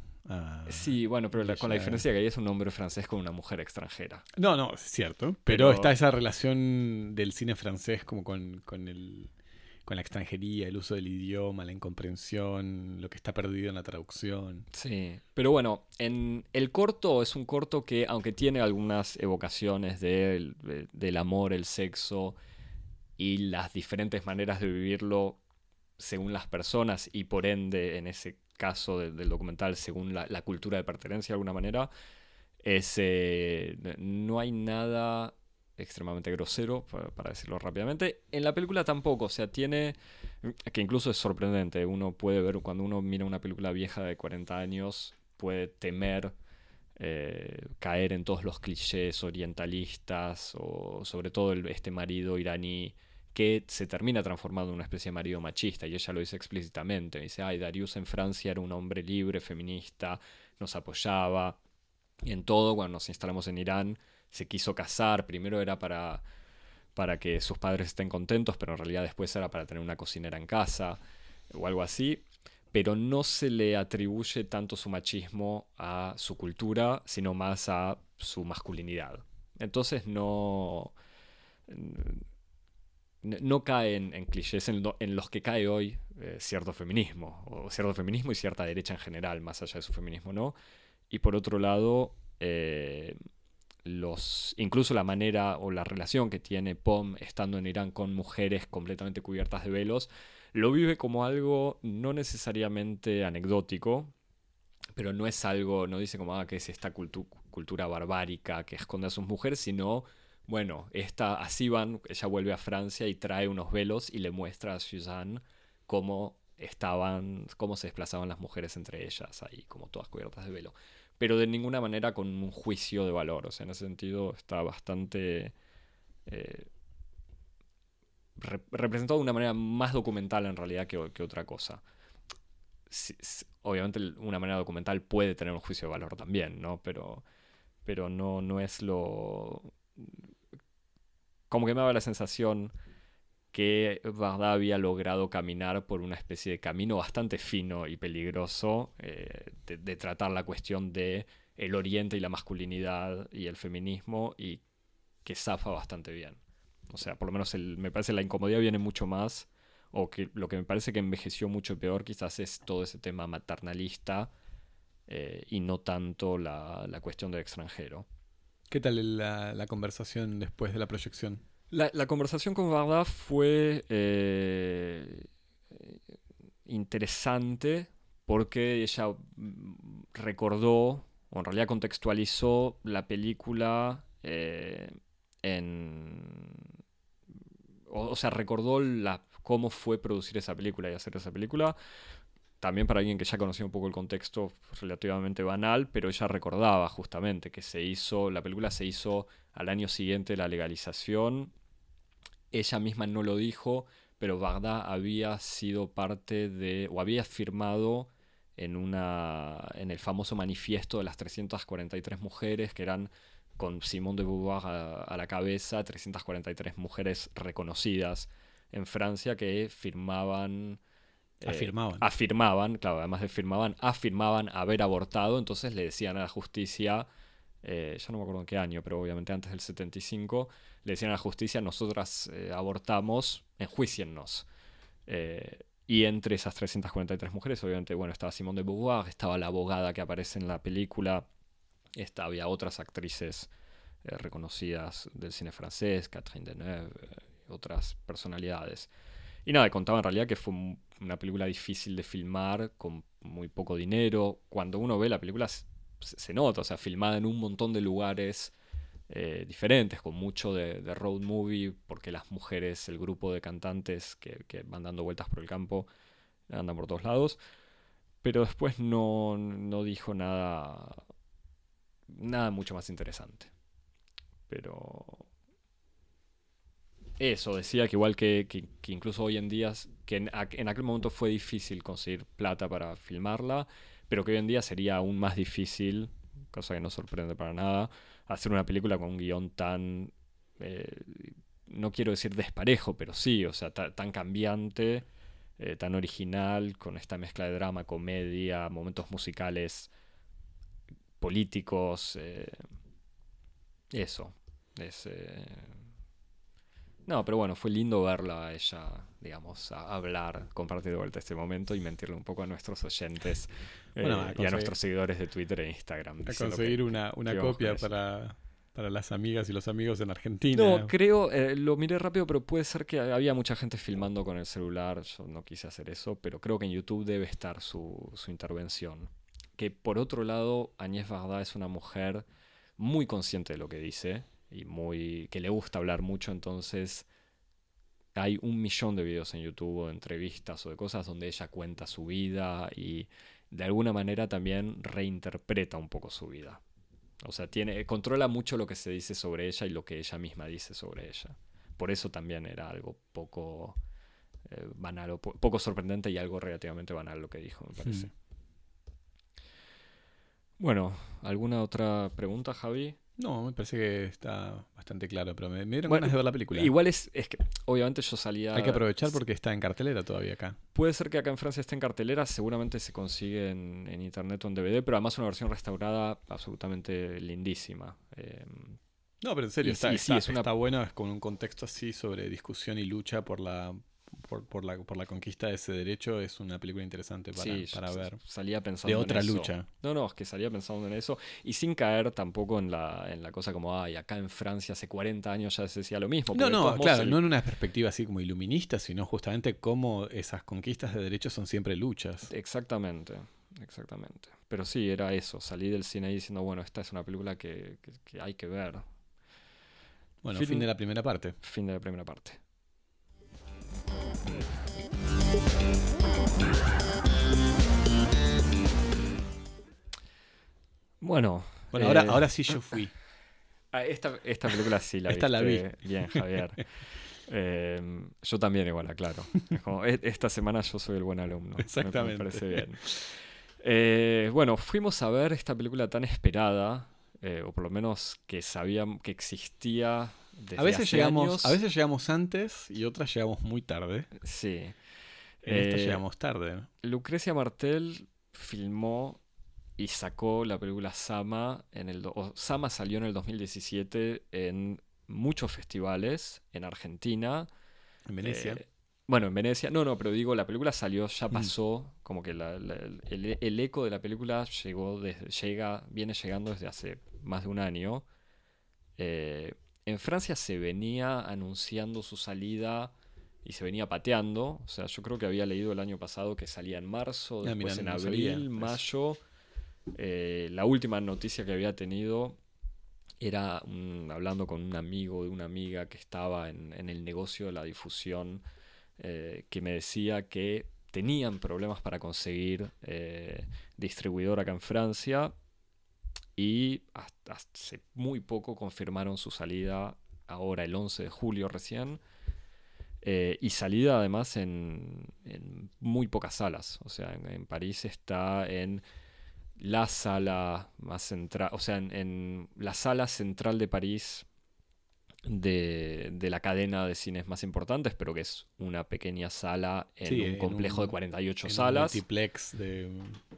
sí, bueno, pero la- con la diferencia que ahí es un hombre francés con una mujer extranjera. No, no, es cierto. Pero, Pero- está esa relación del cine francés como con, con el con la extranjería, el uso del idioma, la incomprensión, lo que está perdido en la traducción. Sí, pero bueno, en el corto es un corto que, aunque tiene algunas evocaciones de- del amor, el sexo y las diferentes maneras de vivirlo según las personas y por ende, en ese caso de- del documental, según la, la cultura de pertenencia de alguna manera, es, eh, no hay nada extremadamente grosero, para, decirlo rápidamente. En la película tampoco, o sea, tiene, que incluso es sorprendente, uno puede ver, cuando uno mira una película vieja de 40 años, puede temer eh, caer en todos los clichés orientalistas, o sobre todo el- este marido iraní que se termina transformando en una especie de marido machista, y ella lo dice explícitamente, dice, ay, Darius en Francia era un hombre libre, feminista, nos apoyaba, y en todo, cuando nos instalamos en Irán, se quiso casar, primero era para, para que sus padres estén contentos, pero en realidad después era para tener una cocinera en casa, o algo así, pero no se le atribuye tanto su machismo a su cultura, sino más a su masculinidad. Entonces no no cae en, clichés en los que cae hoy eh, cierto feminismo, o cierto feminismo y cierta derecha en general, más allá de su feminismo, ¿no? Y por otro lado, eh, los, incluso la manera o la relación que tiene POM estando en Irán con mujeres completamente cubiertas de velos, lo vive como algo no necesariamente anecdótico, pero no es algo, no dice como ah, que es esta cultu- cultura barbárica que esconde a sus mujeres, sino, bueno, esta, así van, ella vuelve a Francia y trae unos velos y le muestra a Suzanne cómo estaban, cómo se desplazaban las mujeres entre ellas, ahí como todas cubiertas de velo. Pero de ninguna manera con un juicio de valor, o sea, en ese sentido está bastante... eh, re- representado de una manera más documental en realidad que, otra cosa. Obviamente una manera documental puede tener un juicio de valor también, ¿no? Pero, pero no, no es lo... Como que me daba la sensación que Varda había logrado caminar por una especie de camino bastante fino y peligroso eh, de, tratar la cuestión de el oriente y la masculinidad y el feminismo y que zafa bastante bien. O sea, por lo menos el- me parece la incomodidad viene mucho más, o que lo que me parece que envejeció mucho peor quizás es todo ese tema maternalista eh, y no tanto la, la cuestión del extranjero. ¿Qué tal la, la conversación después de la proyección? La, conversación con Varda fue eh, interesante porque ella recordó, o en realidad contextualizó la película eh, en... O, sea, recordó la, cómo fue producir esa película y hacer esa película. También para alguien que ya conocía un poco el contexto relativamente banal, pero ella recordaba justamente que se hizo, la película se hizo al año siguiente de la legalización. Ella misma no lo dijo, pero Bagdad había sido parte de, o había firmado en, una, en el famoso manifiesto de las 343 mujeres, que eran con Simone de Beauvoir a, la cabeza, 343 mujeres reconocidas en Francia que firmaban... Eh, afirmaban. Afirmaban, claro, además de firmaban, afirmaban haber abortado, entonces le decían a la justicia, eh, ya no me acuerdo en qué año, pero obviamente antes del 75, le decían a la justicia, nosotras eh, abortamos, enjuiciennos. Y entre esas 343 mujeres, obviamente, bueno, estaba Simone de Beauvoir, estaba la abogada que aparece en la película, había otras actrices eh, reconocidas del cine francés, Catherine Deneuve, eh, otras personalidades. Y nada, contaba en realidad que fue una película difícil de filmar, con muy poco dinero. Cuando uno ve la película se, nota, o sea, filmada en un montón de lugares eh, diferentes, con mucho de, road movie, porque las mujeres, el grupo de cantantes que, van dando vueltas por el campo, andan por todos lados. Pero después no, dijo nada, nada mucho más interesante. Pero eso, decía que igual que, incluso hoy en día, que en, aquel momento fue difícil conseguir plata para filmarla, pero que hoy en día sería aún más difícil, cosa que no sorprende para nada, hacer una película con un guion tan, eh, no quiero decir desparejo, pero sí, o sea, tan cambiante, eh, tan original, con esta mezcla de drama, comedia, momentos musicales, políticos, eh, eso. Es, no, pero bueno, fue lindo verla a ella, digamos, a hablar, compartir de vuelta este momento y mentirle un poco a nuestros oyentes eh, y a nuestros seguidores de Twitter e Instagram. A conseguir una, una copia para, para las amigas y los amigos en Argentina. No, creo, eh, lo miré rápido, pero puede ser que había mucha gente filmando con el celular. Yo no quise hacer eso, pero creo que en YouTube debe estar su, su intervención. Que por otro lado, Agnès Varda es una mujer muy consciente de lo que dice y muy que le gusta hablar mucho, entonces hay un millón de videos en YouTube o entrevistas o de cosas donde ella cuenta su vida y de alguna manera también reinterpreta un poco su vida. O sea, tiene, controla mucho lo que se dice sobre ella y lo que ella misma dice sobre ella. Por eso también era algo poco eh, banal o poco sorprendente y algo relativamente banal lo que dijo, me parece. Bueno, ¿alguna otra pregunta, Javi? No, me parece que está bastante claro, pero me, dieron ganas de ver la película. Igual es, es que, obviamente yo salía... Hay que aprovechar porque está en cartelera todavía acá. Puede ser que acá en Francia esté en cartelera, seguramente se consigue en, internet o en DVD, pero además una versión restaurada absolutamente lindísima. Em, no, pero en serio, está, sí, es una... está bueno, es con un contexto así sobre discusión y lucha por la por, la, por la conquista de ese derecho es una película interesante para, para ver. Salía pensando de otra lucha. No, no, es que salía pensando en eso y sin caer tampoco en la, en la cosa como, ay, acá en Francia hace 40 años ya se decía lo mismo. No, no, claro, no en una perspectiva así como iluminista, sino justamente cómo esas conquistas de derechos son siempre luchas. Exactamente, exactamente. Pero sí, era eso, salí del cine diciendo, bueno, esta es una película que, que hay que ver. Bueno, fin de la primera parte. Fin de la primera parte. Bueno. Bueno, ahora, eh, ahora sí yo fui. Ah, esta, esta película sí la Esta la vi. Bien, Javier. Eh, yo también igual, claro. E, esta semana yo soy el buen alumno. Exactamente. Me, parece bien. Eh, bueno, fuimos a ver esta película tan esperada, o por lo menos que sabían que existía a veces llegamos, A veces llegamos antes y otras llegamos muy tarde. Sí. En esta eh, llegamos tarde. Lucrecia Martel filmó y sacó la película Sama en el Sama salió en el 2017 en muchos festivales en Argentina. En Venecia. Eh, bueno, en Venecia. No, no, pero digo, la película salió, ya mm. pasó, como que el, eco de la película llegó desde, llega, viene llegando desde hace más de un año. Eh, en Francia se venía anunciando su salida y se venía pateando. O sea, yo creo que había leído el año pasado que salía en marzo, ah, después en abril, mayo. eh, la última noticia que había tenido era hablando con un amigo de una amiga que estaba en, el negocio de la difusión, eh, que me decía que tenían problemas para conseguir eh, distribuidor acá en Francia y hasta hace muy poco confirmaron su salida, ahora el 11 de julio recién, eh, y salida además en, muy pocas salas. O sea, en, París está en la sala más central, o sea, en, la sala central de París de, la cadena de cines más importantes, pero que es una pequeña sala en un complejo de 48 salas. Un multiplex de,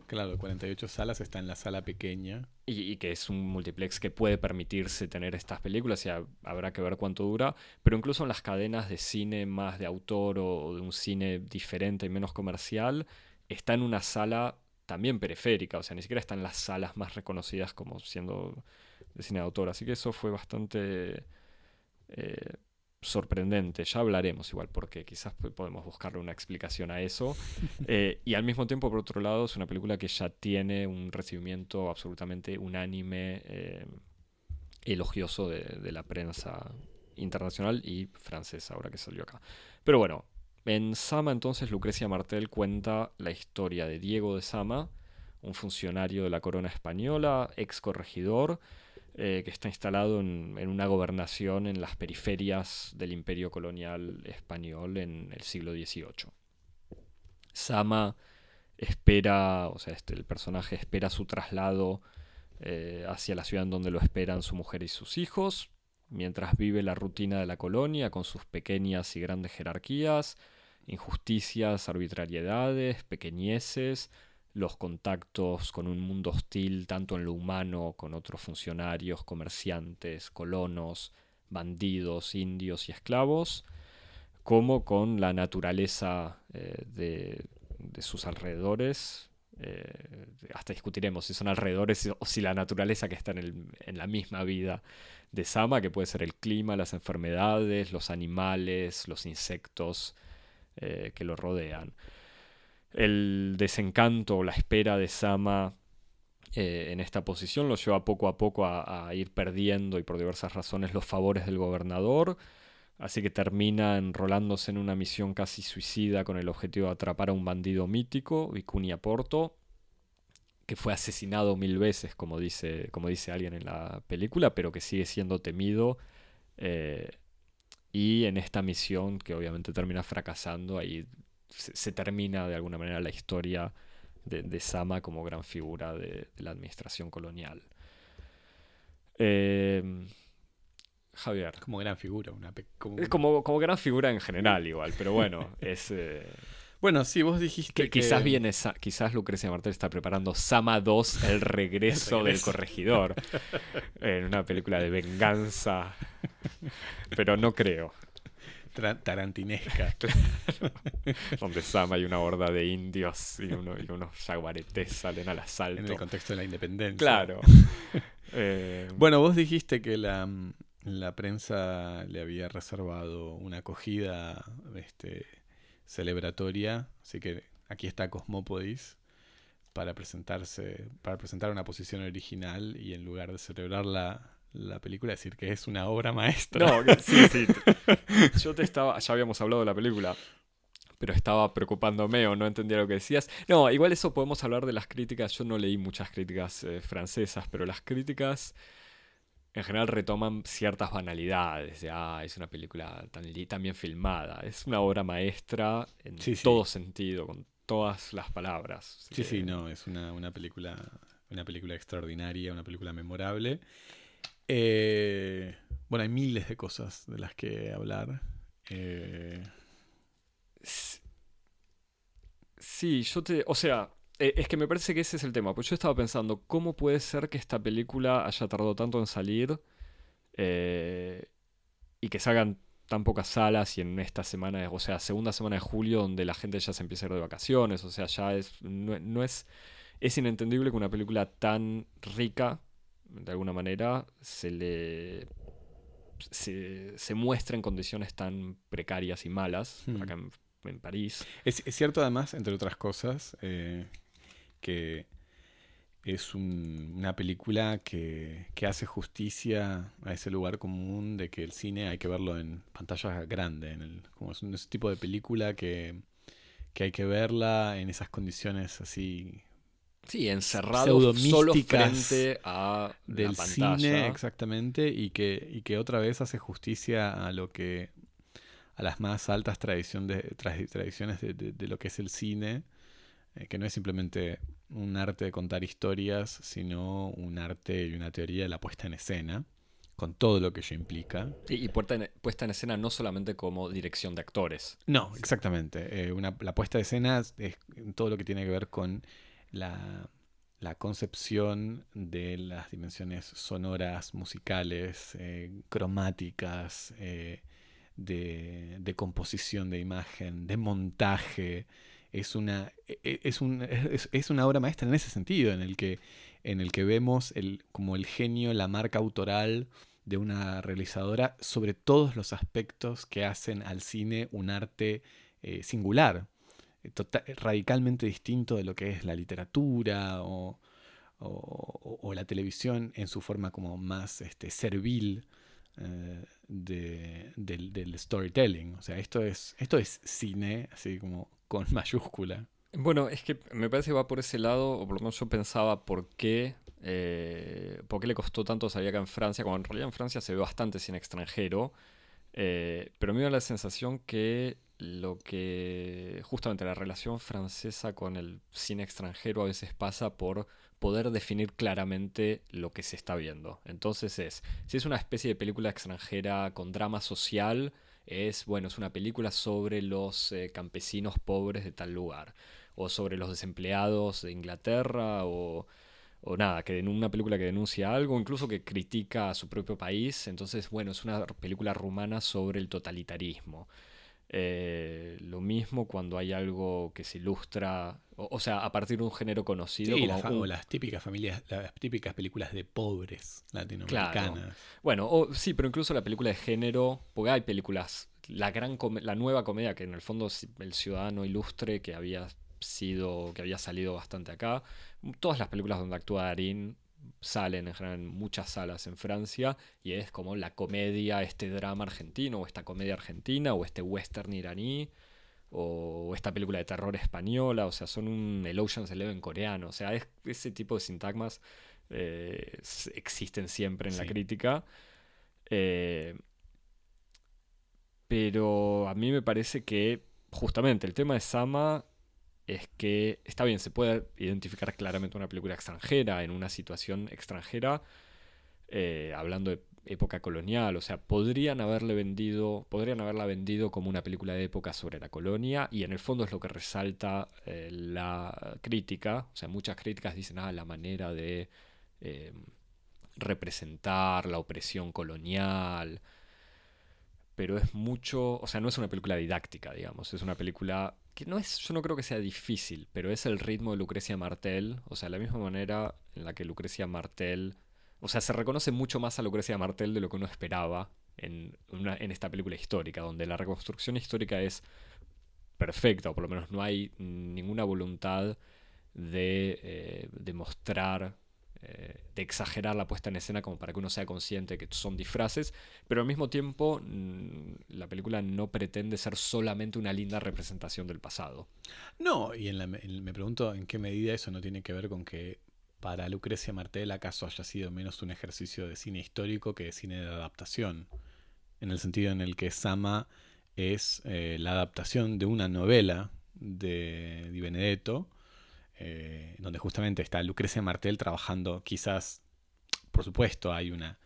claro, 48 salas está en la sala pequeña. Y, que es un multiplex que puede permitirse tener estas películas y habrá que ver cuánto dura, pero incluso en las cadenas de cine más de autor o de un cine diferente y menos comercial, está en una sala también periférica, o sea, ni siquiera está en las salas más reconocidas como siendo de cine de autor, así que eso fue bastante eh, sorprendente. Ya hablaremos igual, porque quizás podemos buscarle una explicación a eso. Eh, y al mismo tiempo, por otro lado, es una película que ya tiene un recibimiento absolutamente unánime, eh, elogioso de, la prensa internacional y francesa, ahora que salió acá. Pero bueno, en Sama entonces Lucrecia Martel cuenta la historia de Diego de Sama, un funcionario de la corona española, ex corregidor, eh, que está instalado en, una gobernación en las periferias del imperio colonial español en el siglo XVIII. Sama espera, o sea, este, el personaje espera su traslado eh, hacia la ciudad en donde lo esperan su mujer y sus hijos, mientras vive la rutina de la colonia con sus pequeñas y grandes jerarquías, injusticias, arbitrariedades, pequeñeces, los contactos con un mundo hostil, tanto en lo humano, con otros funcionarios, comerciantes, colonos, bandidos, indios y esclavos, como con la naturaleza eh, de, sus alrededores. Eh, hasta discutiremos si son alrededores o si la naturaleza que está en, la misma vida de Sama, que puede ser el clima, las enfermedades, los animales, los insectos eh, que lo rodean el desencanto o la espera de Sama eh, en esta posición lo lleva poco a poco a, ir perdiendo y por diversas razones los favores del gobernador. Así que termina enrolándose en una misión casi suicida con el objetivo de atrapar a un bandido mítico, Vicuña Porto, que fue asesinado mil veces, como dice, como dice alguien en la película, pero que sigue siendo temido. Eh, y en esta misión, que obviamente termina fracasando, ahí se, termina de alguna manera la historia de, Sama como gran figura de, la administración colonial. Em, Javier. Como gran figura. Una como... como... gran figura en general igual, pero bueno, es... Eh, bueno, sí, vos dijiste que... Quizás, viene, quizás Lucrecia Martel está preparando Sama 2, el regreso, del corregidor, en una película de venganza, pero no creo tarantinesca. Donde Sama y una horda de indios y, unos jaguaretes salen al asalto. En el contexto de la independencia. Claro. Eh, bueno, vos dijiste que la, prensa le había reservado una acogida este, celebratoria, así que aquí está Cosmópodis para presentarse, para presentar una posición original y en lugar de celebrarla la película, decir que es una obra maestra. No, sí, sí. Yo te estaba, ya habíamos hablado de la película, pero estaba preocupándome o no entendía lo que decías. No, igual eso podemos hablar de las críticas. Yo no leí muchas críticas eh, francesas, pero las críticas en general retoman ciertas banalidades. De, ah, es una película tan, bien filmada. Es una obra maestra en todo sentido, con todas las palabras. Sí, sí, no, es una, una película una película extraordinaria, una película memorable. Eh, bueno, hay miles de cosas de las que hablar. Eh, sí, yo te. O sea, eh, es que me parece que ese es el tema. Pues yo estaba pensando, ¿cómo puede ser que esta película haya tardado tanto en salir y que salgan tan pocas salas y en esta semana, o sea, segunda semana de julio, donde la gente ya se empieza a ir de vacaciones? O sea, ya es. no es. Es inentendible que una película tan rica de alguna manera, se le se, muestra en condiciones tan precarias y malas hmm. acá en, París. Es, cierto además, entre otras cosas, eh, que es una película que, hace justicia a ese lugar común de que el cine hay que verlo en pantalla grande, en el, como es un, ese tipo de película que, hay que verla en esas condiciones así Sí, encerrado solo frente a del cine, exactamente, y que, y que otra vez hace justicia a lo que a las más altas tradiciones de, tradiciones de, lo que es el cine, eh, que no es simplemente un arte de contar historias, sino un arte y una teoría de la puesta en escena, con todo lo que ello implica. y puesta en, puesta en escena no solamente como dirección de actores. No, exactamente. Eh, la puesta de escena es todo lo que tiene que ver con la, concepción de las dimensiones sonoras, musicales, eh, cromáticas, eh, de, de, composición de imagen, de montaje, es una, e, e, es, un, es, una obra maestra en ese sentido, en el que, en el que vemos el, como el genio, la marca autoral de una realizadora sobre todos los aspectos que hacen al cine un arte eh, singular, radicalmente distinto de lo que es la literatura o, la televisión en su forma como más este, servil eh, del, del, storytelling. O sea, esto es, esto es cine, así como con mayúscula. Bueno, es que me parece que va por ese lado, o por lo menos yo pensaba por qué, eh, por qué le costó tanto salir acá en Francia, cuando en realidad en Francia se ve bastante cine extranjero, eh, pero me da la sensación que lo que justamente la relación francesa con el cine extranjero a veces pasa por poder definir claramente lo que se está viendo. Entonces es, si es una especie de película extranjera con drama social, es, bueno, es una película sobre los eh, campesinos pobres de tal lugar, o sobre los desempleados de Inglaterra, o, o nada, que en una película que denuncia algo, incluso que critica a su propio país, entonces, bueno, es una película rumana sobre el totalitarismo. Eh, lo mismo cuando hay algo que se ilustra, o, sea, a partir de un género conocido. como las, típicas familias, las típicas películas de pobres latinoamericanas. Bueno, sí, pero incluso la película de género, porque hay películas, la gran la nueva comedia que en el fondo es El Ciudadano Ilustre que había sido, que había salido bastante acá. Todas las películas donde actúa Darín salen en general en muchas salas en Francia y es como la comedia, este drama argentino o esta comedia argentina o este western iraní o esta película de terror española, o sea, son un el Ocean's Eleven coreano, o sea, es, ese tipo de sintagmas eh, existen siempre en la crítica. Eh, pero a mí me parece que justamente el tema de Sama es que está bien, se puede identificar claramente una película extranjera en una situación extranjera, eh, hablando de época colonial, o sea, podrían haberle vendido, podrían haberla vendido como una película de época sobre la colonia y en el fondo es lo que resalta eh, la crítica, o sea, muchas críticas dicen, ah, la manera de eh, representar la opresión colonial, pero es mucho, o sea, no es una película didáctica, digamos, es una película que no es, yo no creo que sea difícil, pero es el ritmo de Lucrecia Martel, o sea, la misma manera en la que Lucrecia Martel, o sea, se reconoce mucho más a Lucrecia Martel de lo que uno esperaba en, en esta película histórica, donde la reconstrucción histórica es perfecta, o por lo menos no hay ninguna voluntad de, eh, de mostrar de exagerar la puesta en escena como para que uno sea consciente que son disfraces, pero al mismo tiempo mm, la película no pretende ser solamente una linda representación del pasado. No, y me pregunto en qué medida eso no tiene que ver con que para Lucrecia Martel acaso haya sido menos un ejercicio de cine histórico que de cine de adaptación, en el sentido en el que Sama es eh, la adaptación de una novela de Di Benedetto, eh, donde justamente está Lucrecia Martel trabajando, quizás, por supuesto, hay una,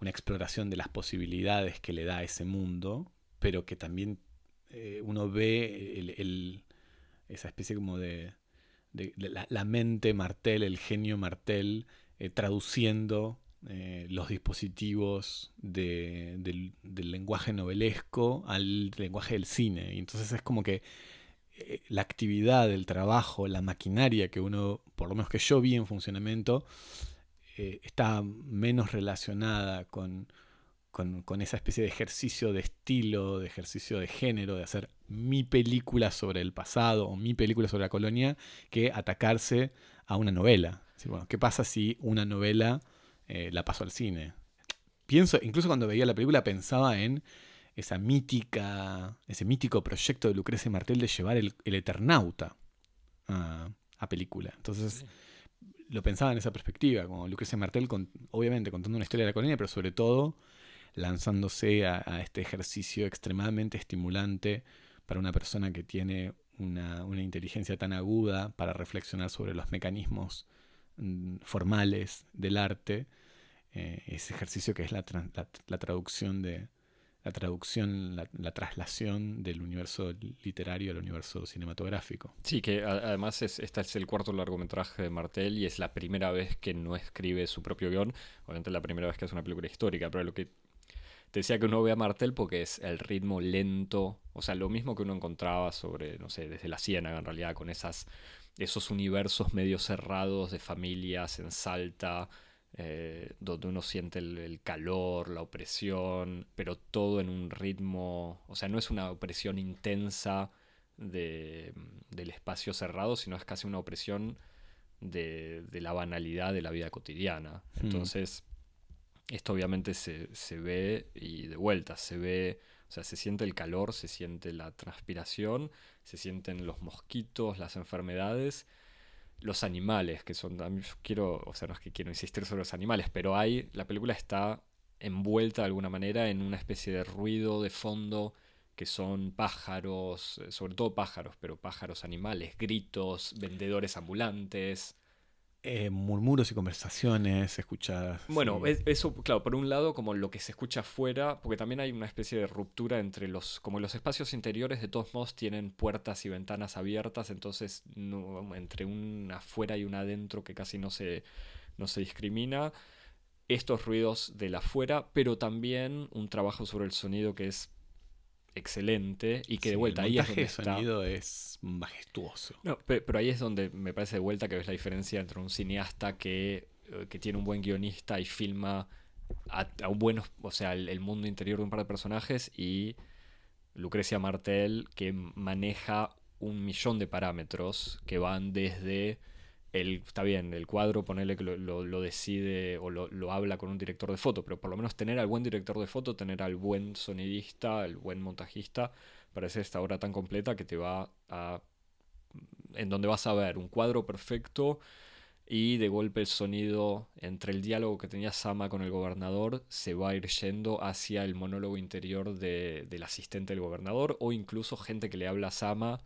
una exploración de las posibilidades que le da ese mundo, pero que también eh, uno ve el, esa especie como de, la, mente Martel, el genio Martel, eh, traduciendo los dispositivos del, del, lenguaje novelesco al lenguaje del cine. Y entonces es como que la actividad, el trabajo, la maquinaria que uno, por lo menos que yo vi en funcionamiento, eh, está menos relacionada con, con, esa especie de ejercicio de estilo, de ejercicio de género, de hacer mi película sobre el pasado o mi película sobre la colonia, que atacarse a una novela. Bueno, ¿Qué pasa si una novela eh, la paso al cine? Pienso, incluso cuando veía la película pensaba en esa mítica, ese mítico proyecto de Lucrecia Martel de llevar el, el Eternauta a, a película. Entonces lo pensaba en esa perspectiva, como Lucrecia Martel, con, obviamente contando una historia de la colonia, pero sobre todo lanzándose a, a este ejercicio extremadamente estimulante para una persona que tiene una, una inteligencia tan aguda para reflexionar sobre los mecanismos mm, formales del arte, eh, ese ejercicio que es la- la traducción de la traducción, la, la traslación del universo literario al universo cinematográfico. Sí, que además es, este es el cuarto largometraje de Martel y es la primera vez que no escribe su propio guion. Obviamente la primera vez que hace una película histórica, pero lo que te decía que uno ve a Martel porque es el ritmo lento, o sea, lo mismo que uno encontraba sobre, no sé, desde la Ciénaga en realidad, con esas, esos universos medio cerrados de familias en Salta, eh, donde uno siente el, el calor, la opresión, pero todo en un ritmo, o sea, no es una opresión intensa de, del espacio cerrado, sino es casi una opresión de, de la banalidad de la vida cotidiana. Hmm. Entonces, esto obviamente se, se ve y de vuelta, se ve, o sea, se siente el calor, se siente la transpiración, se sienten los mosquitos, las enfermedades, los animales, que son, yo quiero, o sea, no es que quiero insistir sobre los animales, pero hay, la película está envuelta de alguna manera en una especie de ruido de fondo que son pájaros, eh, sobre todo pájaros, pero pájaros animales, gritos, vendedores ambulantes. Eh, murmuros y conversaciones escuchadas. Bueno, sí. es- eso, claro, por un lado, como lo que se escucha afuera, porque también hay una especie de ruptura entre los, como los espacios interiores de todos modos tienen puertas y ventanas abiertas, entonces no- entre un afuera y un adentro que casi no se, no se discrimina. Estos ruidos del afuera, pero también un trabajo sobre el sonido que es excelente y que de vuelta el ahí es donde de está. sonido es majestuoso. No, pe- pero ahí es donde me parece de vuelta que ves la diferencia entre un cineasta que, eh, que tiene un buen guionista y filma a, a un buen, o sea, el, el mundo interior de un par de personajes y Lucrecia Martel que maneja un millón de parámetros que van desde el, está bien, el cuadro, ponerle que lo, lo- lo decide o lo, lo habla con un director de foto, pero por lo menos tener al buen director de foto, tener al buen sonidista, al buen montajista, para hacer esta obra tan completa que te va a en donde vas a ver un cuadro perfecto y de golpe el sonido entre el diálogo que tenía Sama con el gobernador se va a ir yendo hacia el monólogo interior de- del asistente del gobernador o incluso gente que le habla a Sama.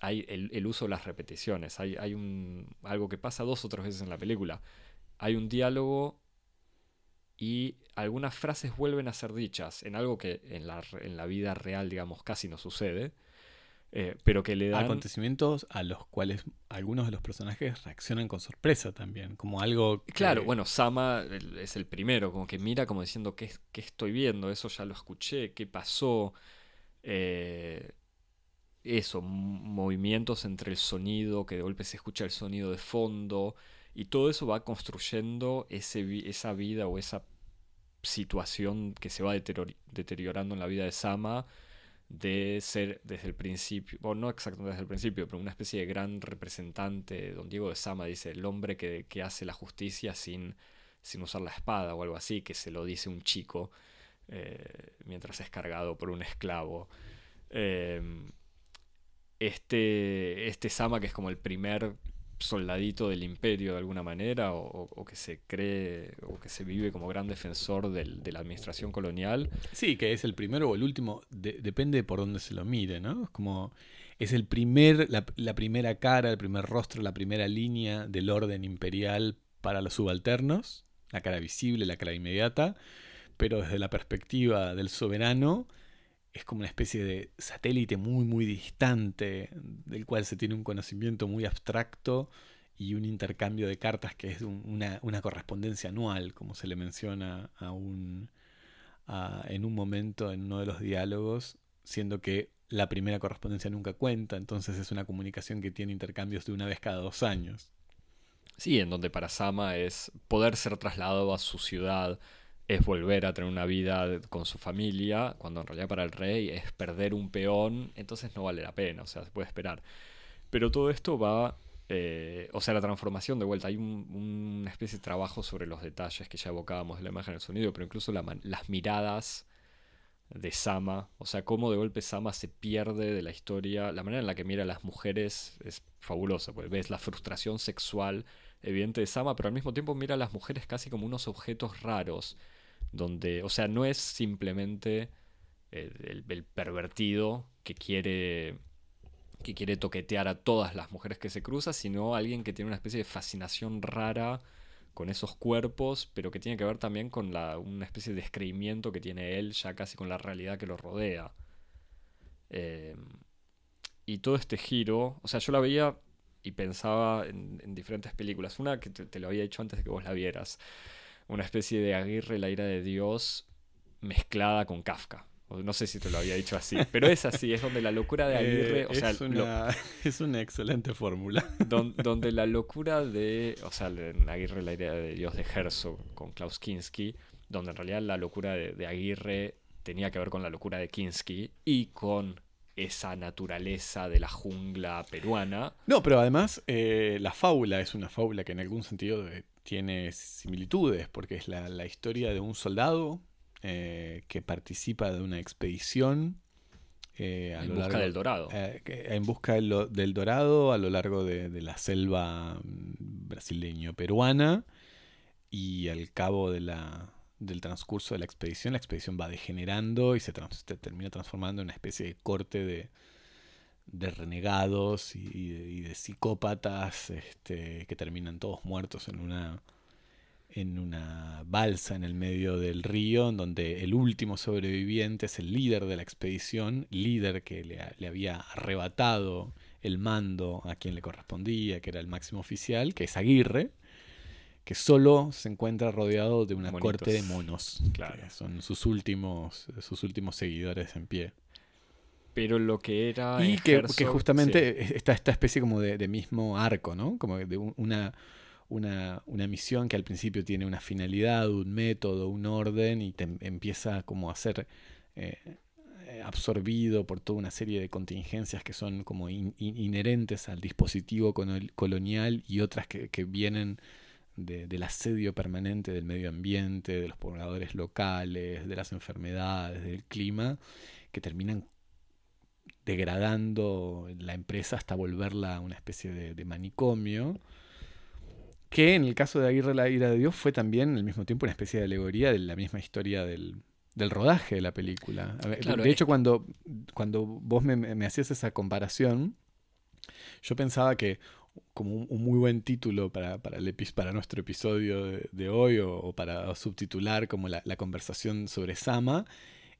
Hay el, el uso de las repeticiones. Hay, hay un, algo que pasa dos o tres veces en la película. Hay un diálogo y algunas frases vuelven a ser dichas en algo que en la, en la vida real, digamos, casi no sucede. eh, pero que le dan... Acontecimientos a los cuales algunos de los personajes reaccionan con sorpresa también, como algo que- Claro, bueno, Sama es el primero, como que mira como diciendo, ¿qué, qué estoy viendo? Eso ya lo escuché, ¿qué pasó? Eh, eso, movimientos entre el sonido, que de golpe se escucha el sonido de fondo, y todo eso va construyendo ese, esa vida o esa situación que se va deteriorando en la vida de Sama de ser desde el principio, bueno, no exactamente desde el principio, pero una especie de gran representante, don Diego de Sama dice, el hombre que, que hace la justicia sin, sin usar la espada o algo así, que se lo dice un chico eh, mientras es cargado por un esclavo. Eh, este, este Sama que es como el primer soldadito del imperio de alguna manera o, que se cree o que se vive como gran defensor del- de la administración colonial Sí, que es el primero o el último, de- depende por dónde se lo mire, ¿no? Es como, es el primer, la primera cara, el primer rostro, la primera línea del orden imperial para los subalternos, la cara visible, la cara inmediata, pero desde la perspectiva del soberano es como una especie de satélite muy, muy distante, del cual se tiene un conocimiento muy abstracto y un intercambio de cartas que es un- una, una correspondencia anual, como se le menciona a un, a- en un momento en uno de los diálogos, siendo que la primera correspondencia nunca cuenta, entonces es una comunicación que tiene intercambios de una vez cada dos años. Sí, en donde para Sama es poder ser trasladado a su ciudad, es volver a tener una vida con su familia, cuando en realidad para el rey es perder un peón, entonces no vale la pena, o sea, se puede esperar. Pero todo esto va Eh, o sea, la transformación de vuelta. Hay un- una especie de trabajo sobre los detalles que ya evocábamos de la imagen y el sonido, pero incluso las miradas de Sama. O sea, cómo de golpe Sama se pierde de la historia. La manera en la que mira a las mujeres es fabulosa, porque ves la frustración sexual evidente de Sama, pero al mismo tiempo mira a las mujeres casi como unos objetos raros. Donde, o sea, no es simplemente el, pervertido que quiere que quiere toquetear a todas las mujeres que se cruza, sino alguien que tiene una especie de fascinación rara con esos cuerpos, pero que tiene que ver también con una especie de descreimiento que tiene él ya casi con la realidad que lo rodea. Eh, y todo este giro, o sea, yo la veía y pensaba en, en diferentes películas. Una que te, te lo había dicho antes de que vos la vieras. Una especie de Aguirre, la ira de Dios, mezclada con Kafka. No sé si te lo había dicho así, pero es así, es donde la locura de Aguirre, Eh, o sea, es, lo- una, es una excelente fórmula. don- donde la locura de, o sea, en Aguirre, la ira de Dios de Herzog con Klaus Kinski, donde en realidad la locura de, de Aguirre tenía que ver con la locura de Kinski y con esa naturaleza de la jungla peruana. No, pero además eh, la fábula es una fábula que en algún sentido eh, tiene similitudes, porque es la, la historia de un soldado eh, que participa de una expedición eh, a En lo busca largo- del dorado. en busca del dorado a lo largo de, de la selva mm, brasileño-peruana y al cabo de la, del transcurso de la expedición, la expedición va degenerando y se, termina transformando en una especie de corte de, renegados y, de, psicópatas este, que terminan todos muertos en una en una balsa en el medio del río, en donde el último sobreviviente es el líder de la expedición, líder que le, le había arrebatado el mando a quien le correspondía, que era el máximo oficial, que es Aguirre, que solo se encuentra rodeado de una Monitos. corte de monos, Claro. que son sus últimos, sus últimos seguidores en pie. Pero lo que era. Y que, Herzog- que sí. justamente está esta especie como de, de mismo arco, ¿no? Como de un- una, una, una misión que al principio tiene una finalidad, un método, un orden y te em- empieza como a ser eh, absorbido por toda una serie de contingencias que son como in- in- inherentes al dispositivo colonial- colonial y otras que, que vienen de- del asedio permanente del medio ambiente, de los pobladores locales, de las enfermedades, del clima, que terminan degradando la empresa hasta volverla una especie de, de manicomio. Que en el caso de Aguirre la ira de Dios fue también al mismo tiempo una especie de alegoría de la misma historia del, del rodaje de la película. A ver, Claro, de es- hecho, cuando, cuando vos me, me hacías esa comparación, yo pensaba que como un, muy buen título para, para, el para nuestro episodio de, hoy o, para subtitular como la, la conversación sobre Sama,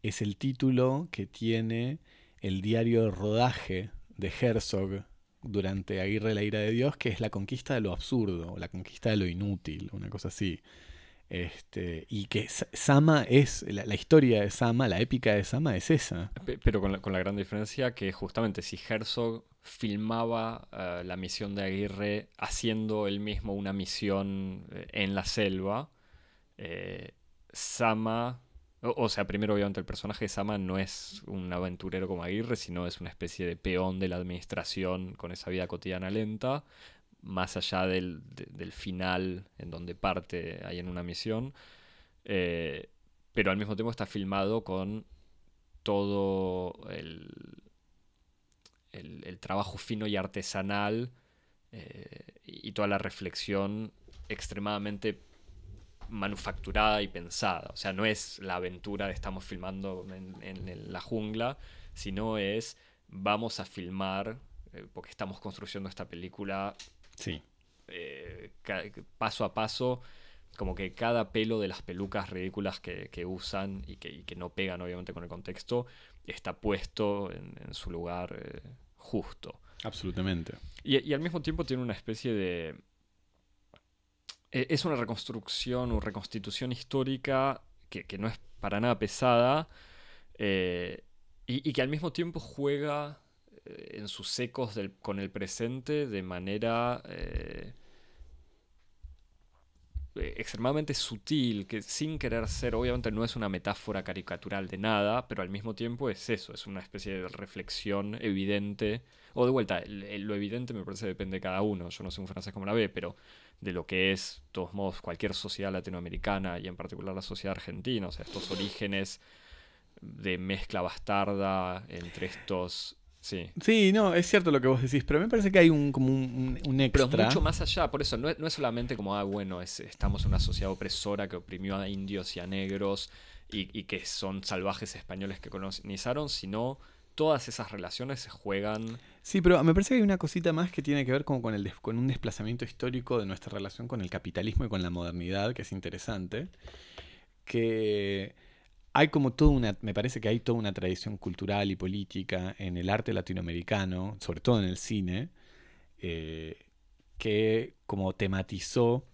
es el título que tiene el diario rodaje de Herzog durante Aguirre la ira de Dios, que es la conquista de lo absurdo, la conquista de lo inútil, una cosa así. Este, y que Sa- Sama es, la, la historia de Sama, la épica de Sama es esa. Pe- Pero con la, con la gran diferencia que justamente si Herzog filmaba eh, la misión de Aguirre haciendo él mismo una misión eh, en la selva, eh, Sama, o, sea, primero obviamente el personaje de Sama no es un aventurero como Aguirre, sino es una especie de peón de la administración con esa vida cotidiana lenta, más allá del, de- del final en donde parte ahí en una misión. pero al mismo tiempo está filmado con todo el, el, el trabajo fino y artesanal eh, y toda la reflexión extremadamente manufacturada y pensada. O sea, no es la aventura de estamos filmando en, en- en la jungla, sino es vamos a filmar, eh, porque estamos construyendo esta película Sí. eh, paso a paso, como que cada pelo de las pelucas ridículas que, que usan y que, y que no pegan obviamente con el contexto, está puesto en, en su lugar eh, justo. Absolutamente. Y, y al mismo tiempo tiene una especie de... e- Es una reconstrucción o reconstitución histórica que, que no es para nada pesada eh, y, y que al mismo tiempo juega eh, en sus ecos del- con el presente de manera... eh, extremadamente sutil, que sin querer ser, obviamente no es una metáfora caricatural de nada, pero al mismo tiempo es eso, es una especie de reflexión evidente, o de vuelta, lo evidente me parece depende de cada uno, yo no sé un francés como la ve, pero de lo que es, de todos modos, cualquier sociedad latinoamericana y en particular la sociedad argentina, o sea, estos orígenes de mezcla bastarda entre estos Sí. sí, no, es cierto lo que vos decís, pero me parece que hay un, como un, un extra. Pero mucho más allá, por eso, no es, solamente como, ah, bueno, estamos en una sociedad opresora que oprimió a indios y a negros y, que son salvajes españoles que colonizaron, sino todas esas relaciones se juegan. Sí, pero me parece que hay una cosita más que tiene que ver como con, el, con un desplazamiento histórico de nuestra relación con el capitalismo y con la modernidad, que es interesante. Que hay como toda una, me parece que hay toda una tradición cultural y política en el arte latinoamericano, sobre todo en el cine, eh, que como tematizó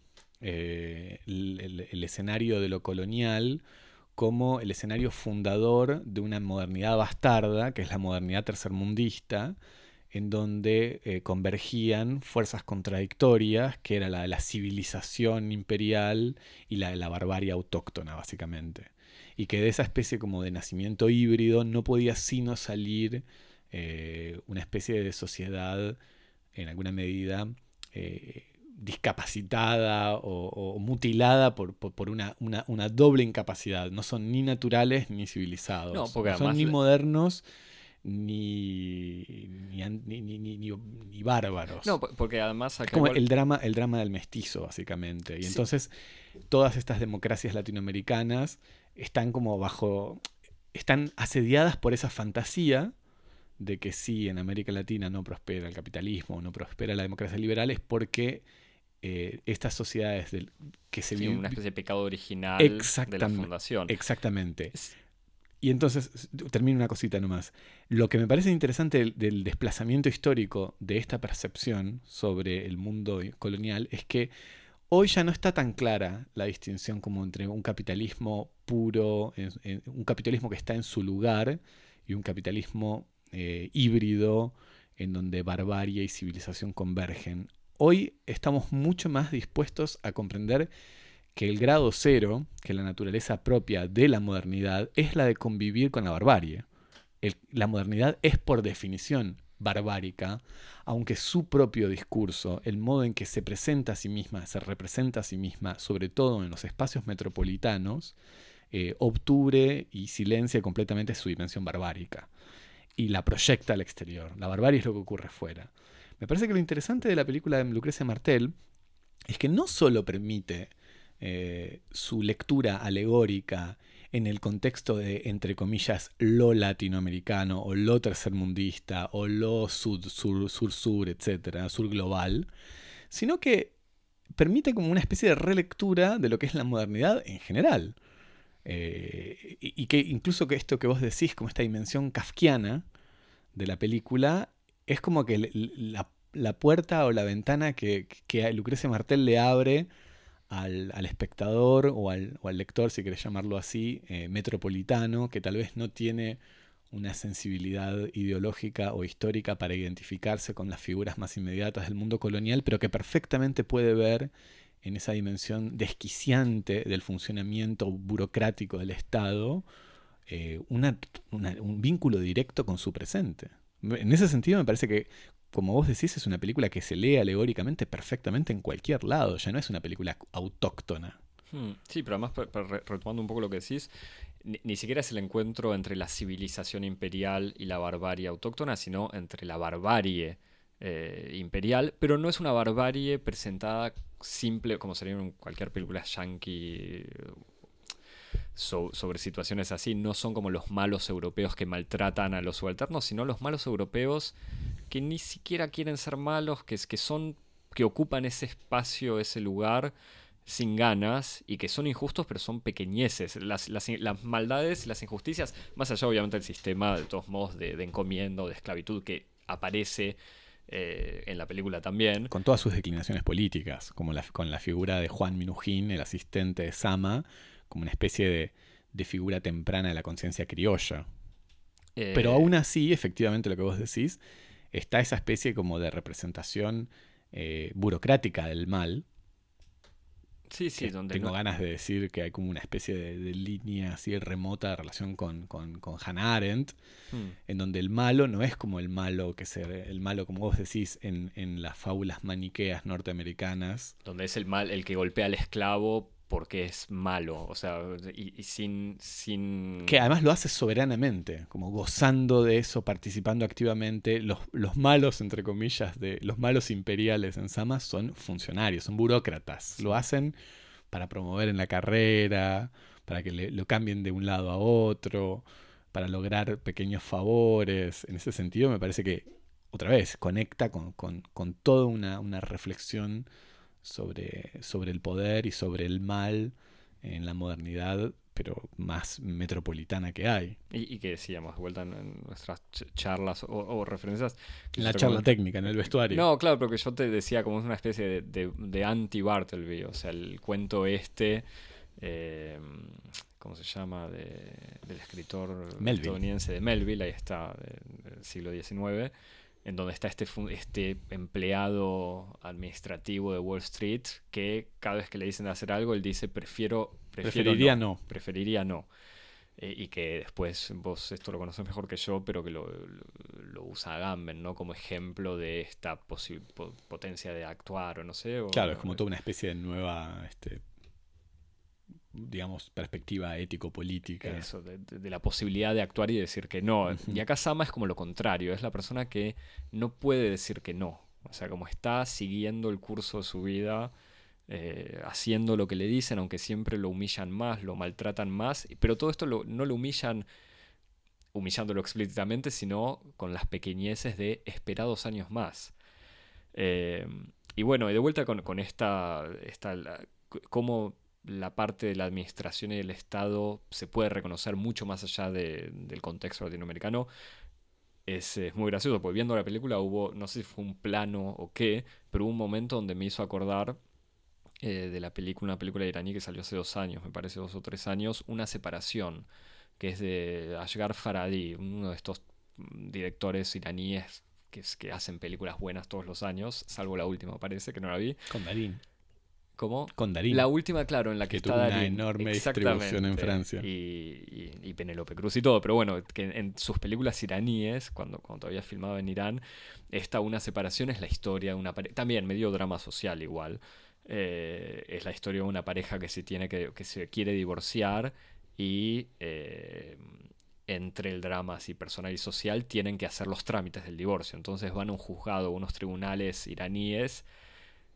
eh, el, escenario de lo colonial como el escenario fundador de una modernidad bastarda, que es la modernidad tercermundista, en donde eh, convergían fuerzas contradictorias, que era la de la civilización imperial y la de la barbarie autóctona, básicamente y que de esa especie como de nacimiento híbrido no podía sino salir eh, una especie de sociedad en alguna medida eh, discapacitada o, mutilada por, una, doble incapacidad. No son ni naturales ni civilizados. No, son ni modernos ni ni, bárbaros. No, porque además es como el drama, el drama del mestizo, básicamente. Y entonces todas estas democracias latinoamericanas están como bajo, están asediadas por esa fantasía de que si en América Latina no prospera el capitalismo, no prospera la democracia liberal, es porque eh, estas sociedades del, que se sí, una especie de pecado original de la fundación. Exactamente. Y entonces, termino una cosita nomás. Lo que me parece interesante del, desplazamiento histórico de esta percepción sobre el mundo colonial es que hoy ya no está tan clara la distinción como entre un capitalismo puro, un capitalismo que está en su lugar y un capitalismo eh, híbrido en donde barbarie y civilización convergen. Hoy estamos mucho más dispuestos a comprender que el grado cero, que la naturaleza propia de la modernidad, es la de convivir con la barbarie. la modernidad es por definición barbárica, aunque su propio discurso, el modo en que se presenta a sí misma, se representa a sí misma, sobre todo en los espacios metropolitanos, eh, obture y silencia completamente su dimensión barbárica y la proyecta al exterior. La barbarie es lo que ocurre fuera. Me parece que lo interesante de la película de Lucrecia Martel es que no solo permite eh, su lectura alegórica en el contexto de, entre comillas, lo latinoamericano o lo tercermundista o lo sur-sur, etcétera, sur global, sino que permite como una especie de relectura de lo que es la modernidad en general. Eh, y, que incluso que esto que vos decís, como esta dimensión kafkiana de la película, es como que la, puerta o la ventana que, que Lucrecia Martel le abre al, espectador o al, lector, si querés llamarlo así, eh, metropolitano, que tal vez no tiene una sensibilidad ideológica o histórica para identificarse con las figuras más inmediatas del mundo colonial, pero que perfectamente puede ver en esa dimensión desquiciante del funcionamiento burocrático del Estado eh, un vínculo directo con su presente. En ese sentido me parece que como vos decís, es una película que se lee alegóricamente perfectamente en cualquier lado, ya no es una película autóctona. Hmm, sí, pero además, retomando un poco lo que decís, ni, siquiera es el encuentro entre la civilización imperial y la barbarie autóctona, sino entre la barbarie eh, imperial, pero no es una barbarie presentada simple, como sería en cualquier película yankee sobre situaciones así, no son como los malos europeos que maltratan a los subalternos, sino los malos europeos que ni siquiera quieren ser malos, que, que son que ocupan ese espacio, ese lugar sin ganas y que son injustos, pero son pequeñeces. Las, las, las maldades, las injusticias, más allá obviamente del sistema de todos modos de, encomiendo, de esclavitud que aparece eh, en la película también. Con todas sus declinaciones políticas, como con la figura de Juan Minujín, el asistente de Sama, como una especie de, de figura temprana de la conciencia criolla. Pero eh, aún así, efectivamente, lo que vos decís, está esa especie como de representación eh, burocrática del mal. Sí, sí, donde tengo no- ganas de decir que hay como una especie de, de línea así remota de relación con, con, con Hannah Arendt, Hmm. en donde el malo no es como el malo que se el malo como vos decís en, en las fábulas maniqueas norteamericanas donde es el mal el que golpea al esclavo porque es malo, o sea, y, y sin sin que además lo hace soberanamente como gozando de eso participando activamente. Los, los malos entre comillas de los malos imperiales en Sama son funcionarios son burócratas. Lo hacen para promover en la carrera para que le- lo cambien de un lado a otro para lograr pequeños favores. En ese sentido me parece que otra vez conecta con, con- con toda una, una reflexión sobre, sobre el poder y sobre el mal en la modernidad, pero más metropolitana que hay. y, y que decíamos de vuelta en, en nuestras ch- charlas o, o referencias En la charla técnica, en el vestuario. No, claro, pero que yo te decía como es una especie de, de, de anti-Bartleby, o sea, el cuento este, eh, ¿cómo se llama? De- del escritor Melville. estadounidense de Melville, ahí está, de- del siglo XIX, en donde está este, este empleado administrativo de Wall Street que cada vez que le dicen hacer algo, él dice, prefiero, prefiero Preferiría no, no. preferiría no. Eh, y que después vos esto lo conoces mejor que yo, pero que lo, lo- lo usa Agamben, ¿no? Como ejemplo de esta po- potencia de actuar o no sé. o- Claro, es como toda una especie de nueva, este, digamos, perspectiva ético-política. Eso, de, la posibilidad de actuar y decir que no. Y acá Sama es como lo contrario, es la persona que no puede decir que no. O sea, como está siguiendo el curso de su vida, eh, haciendo lo que le dicen, aunque siempre lo humillan más, lo maltratan más, pero todo esto lo- no lo humillan humillándolo explícitamente, sino con las pequeñeces de esperados años más. Eh, y bueno, y de vuelta con, con esta, esta la- cómo la parte de la administración y del Estado se puede reconocer mucho más allá de- del contexto latinoamericano. Es, es muy gracioso, porque viendo la película hubo, no sé si fue un plano o qué, pero hubo un momento donde me hizo acordar eh, de la película, una película iraní que salió hace dos años, me parece dos o tres años, Una separación, que es de Ashgar Farhadi, uno de estos directores iraníes que, que hacen películas buenas todos los años, salvo la última, parece que no la vi. Con Darín. ¿Cómo? Con Darín. La última, claro, en la que, Que está tuvo una Darín. enorme distribución en. Francia. Y, y, y Penélope Cruz y todo. Pero bueno, que en, en sus películas iraníes, cuando, cuando todavía filmaba en Irán, esta Una separación es la historia de una pareja. También medio drama social igual. Eh, es la historia de una pareja que se tiene que, que se quiere divorciar y eh, entre el drama así personal y social tienen que hacer los trámites del divorcio. Entonces van a un juzgado, a unos tribunales iraníes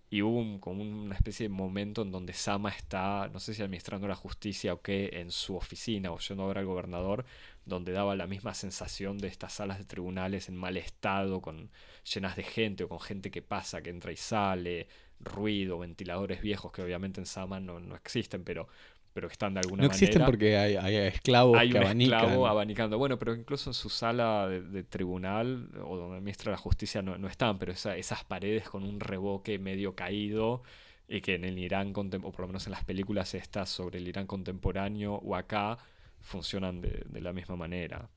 y hubo como una especie de momento en donde Sama está, no sé si administrando la justicia o qué, en su oficina o yendo a ver al gobernador, donde daba la misma sensación de estas salas de tribunales en mal estado, con, llenas de gente o con gente que pasa, que entra y sale, ruido, ventiladores viejos que obviamente en Sama no, no existen, pero, pero que están de alguna No manera. existen porque hay, hay esclavos Hay que un abanican. esclavo abanicando. Bueno, pero incluso en su sala de, de tribunal o donde administra la justicia no, no están, pero esa- esas paredes con un revoque medio caído y que en el Irán, o por lo menos en las películas estas sobre el Irán contemporáneo o acá, funcionan de, de la misma manera.